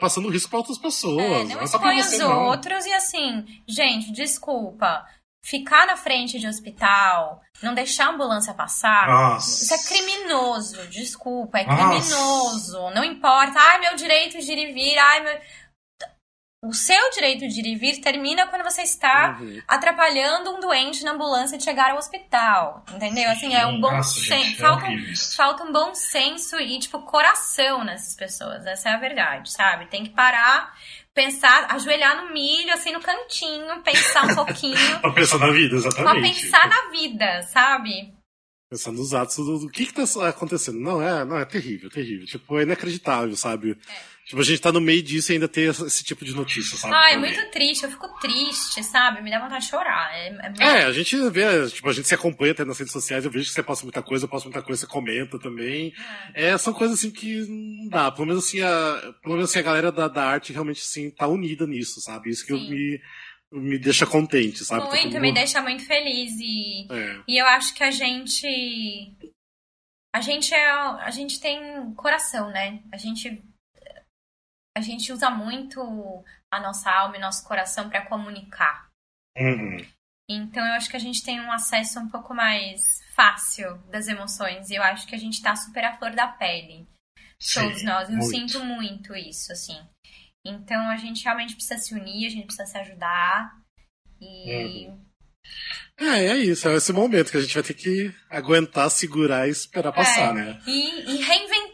Speaker 1: passando risco pra outras pessoas.
Speaker 2: É,
Speaker 1: não
Speaker 2: não
Speaker 1: é
Speaker 2: expõe os
Speaker 1: não.
Speaker 2: outros e assim, gente, desculpa. Ficar na frente de hospital, não deixar a ambulância passar,
Speaker 3: Nossa.
Speaker 2: isso é criminoso, desculpa, é
Speaker 3: Nossa.
Speaker 2: criminoso. Não importa, ai, meu direito de ir e vir, ai, meu. O seu direito de ir e vir termina quando você está
Speaker 1: Uhum.
Speaker 2: atrapalhando um doente na ambulância de chegar ao hospital. Entendeu? Assim, é um bom
Speaker 3: Nossa,
Speaker 2: senso.
Speaker 3: é
Speaker 2: Falta, um- falta um bom senso e, tipo, coração nessas pessoas. Essa é a verdade, sabe? Tem que parar, pensar, ajoelhar no milho, assim, no cantinho, pensar um [laughs] pouquinho.
Speaker 1: Pra pensar na vida,
Speaker 2: Pra
Speaker 1: exatamente.
Speaker 2: pensar na vida, sabe?
Speaker 1: Pensar nos atos do, do que que tá acontecendo. Não, é, não, é terrível, terrível. Tipo, é inacreditável, sabe? Tipo, a gente tá no meio disso e ainda ter esse, tipo de notícia, sabe?
Speaker 2: Ai, é muito triste, eu fico triste, sabe? Me dá vontade de chorar. É, é muito-
Speaker 1: É, a gente vê, tipo, a gente se acompanha até nas redes sociais, eu vejo que você posta muita coisa, eu posto muita coisa, você comenta também. É, são coisas assim que não dá. Pelo menos assim, a, pelo menos assim, a galera da, da arte realmente assim, tá unida nisso, sabe? Isso que eu
Speaker 2: Sim.
Speaker 1: me, me deixa contente, sabe? Tá
Speaker 2: muito,
Speaker 1: todo
Speaker 2: me deixa muito feliz e,
Speaker 1: É.
Speaker 2: e eu acho que a gente a gente é a gente tem coração, né? A gente a gente usa muito a nossa alma e nosso coração para comunicar.
Speaker 1: Uhum.
Speaker 2: Então eu acho que a gente tem um acesso um pouco mais fácil das emoções e eu acho que a gente tá super à flor da pele. Todos
Speaker 3: Sim,
Speaker 2: nós. Eu
Speaker 1: muito.
Speaker 2: sinto muito isso, assim. Então a gente realmente precisa se unir, a gente precisa se ajudar. E
Speaker 1: É, é isso, é esse momento que a gente vai ter que aguentar, segurar e esperar passar,
Speaker 2: É,
Speaker 1: né?
Speaker 2: E, e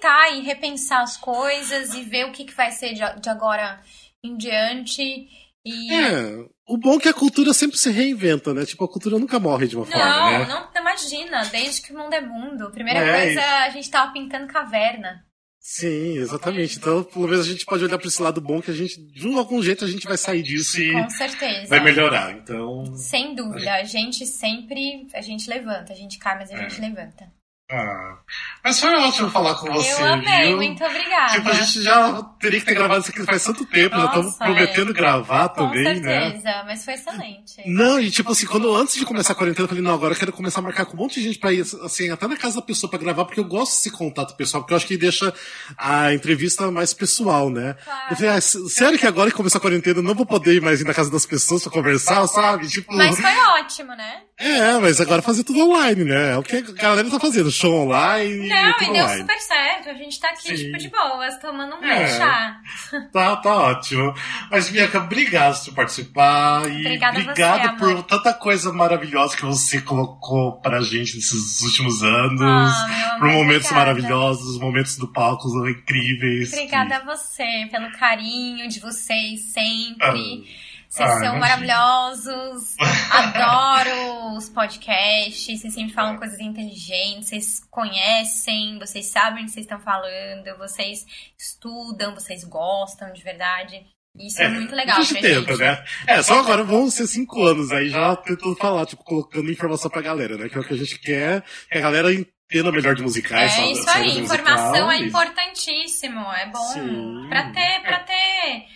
Speaker 2: reinventar e repensar as coisas e ver o que, que vai ser de, de agora em diante. E.
Speaker 1: É, o bom é que a cultura sempre se reinventa, né? Tipo, a cultura nunca morre de uma forma,
Speaker 2: Não,
Speaker 1: né?
Speaker 2: não, imagina, desde que o mundo é mundo. Primeira
Speaker 1: É,
Speaker 2: coisa, a gente tava pintando caverna.
Speaker 1: Sim, exatamente. Então, pelo menos a gente pode olhar para esse lado bom que a gente, de algum jeito, a gente vai sair disso e
Speaker 2: Com certeza.
Speaker 1: vai melhorar. Então,
Speaker 2: Sem dúvida, a gente sempre. A gente levanta, a gente cai, mas a gente levanta.
Speaker 3: Ah, mas foi ótimo falar com você,
Speaker 2: Eu amei,
Speaker 3: viu?
Speaker 2: muito obrigada.
Speaker 1: tipo, a gente já teria que ter gravado isso aqui faz tanto tempo, já estamos
Speaker 2: Nossa,
Speaker 1: prometendo
Speaker 2: é.
Speaker 1: gravar
Speaker 2: Com
Speaker 1: também, né?
Speaker 2: certeza, mas foi excelente.
Speaker 1: Não, e tipo assim, quando antes de começar a quarentena, eu falei, não, agora eu quero começar a marcar com um monte de gente pra ir, assim, até na casa da pessoa pra gravar, porque eu gosto desse contato pessoal, porque eu acho que deixa a entrevista mais pessoal, né?
Speaker 2: Claro.
Speaker 1: Eu falei, ah, sério que agora que começar a quarentena eu não vou poder ir mais ir na casa das pessoas pra conversar, sabe? Tipo.
Speaker 2: Mas foi [laughs] ótimo, né?
Speaker 1: É, mas agora fazer tudo online, né? É o que a galera tá fazendo, show online
Speaker 2: Não,
Speaker 1: e
Speaker 2: e deu
Speaker 1: online.
Speaker 2: super certo. A gente tá aqui,
Speaker 1: Sim.
Speaker 2: tipo, de boas, tomando um
Speaker 1: É.
Speaker 2: chá.
Speaker 1: Tá, tá ótimo. Mas, Bianca, obrigado por participar e
Speaker 2: Obrigada a você,
Speaker 1: obrigado
Speaker 2: amor.
Speaker 1: por tanta coisa maravilhosa que você colocou pra gente nesses últimos anos.
Speaker 2: Amor,
Speaker 1: por momentos
Speaker 2: obrigada.
Speaker 1: maravilhosos, os momentos do palco são incríveis.
Speaker 2: Obrigada a você pelo carinho de vocês sempre.
Speaker 1: Ah.
Speaker 2: Vocês
Speaker 3: Ah,
Speaker 2: são maravilhosos. [laughs] Adoro os podcasts. Vocês sempre falam coisas inteligentes. Vocês conhecem, vocês sabem o que vocês estão falando. Vocês estudam, vocês gostam de verdade. Isso é, muito legal
Speaker 1: a gente
Speaker 2: pra
Speaker 1: tenta,
Speaker 2: gente.
Speaker 1: né? É, só agora vão ser cinco anos aí já tentando falar, tipo, colocando informação pra galera, né? Que é o que a gente quer, que a galera entenda melhor de musicais.
Speaker 2: É
Speaker 1: sabe?
Speaker 2: isso aí, informação
Speaker 1: musical,
Speaker 2: é importantíssimo, é bom
Speaker 1: Sim.
Speaker 2: pra ter, para ter,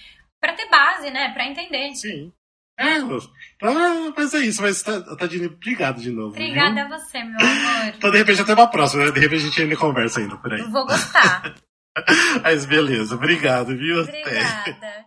Speaker 2: para ter base, né, Pra entender.
Speaker 1: Sim. É, então, mas é isso, mas tá- Tadine, obrigado de novo. viu?
Speaker 2: Obrigada a você, meu amor.
Speaker 1: Então, de repente, até uma próxima, né? De repente a gente ainda conversa ainda por aí.
Speaker 2: Vou gostar. [laughs]
Speaker 1: Mas beleza, obrigado, viu? Até.
Speaker 2: Obrigada.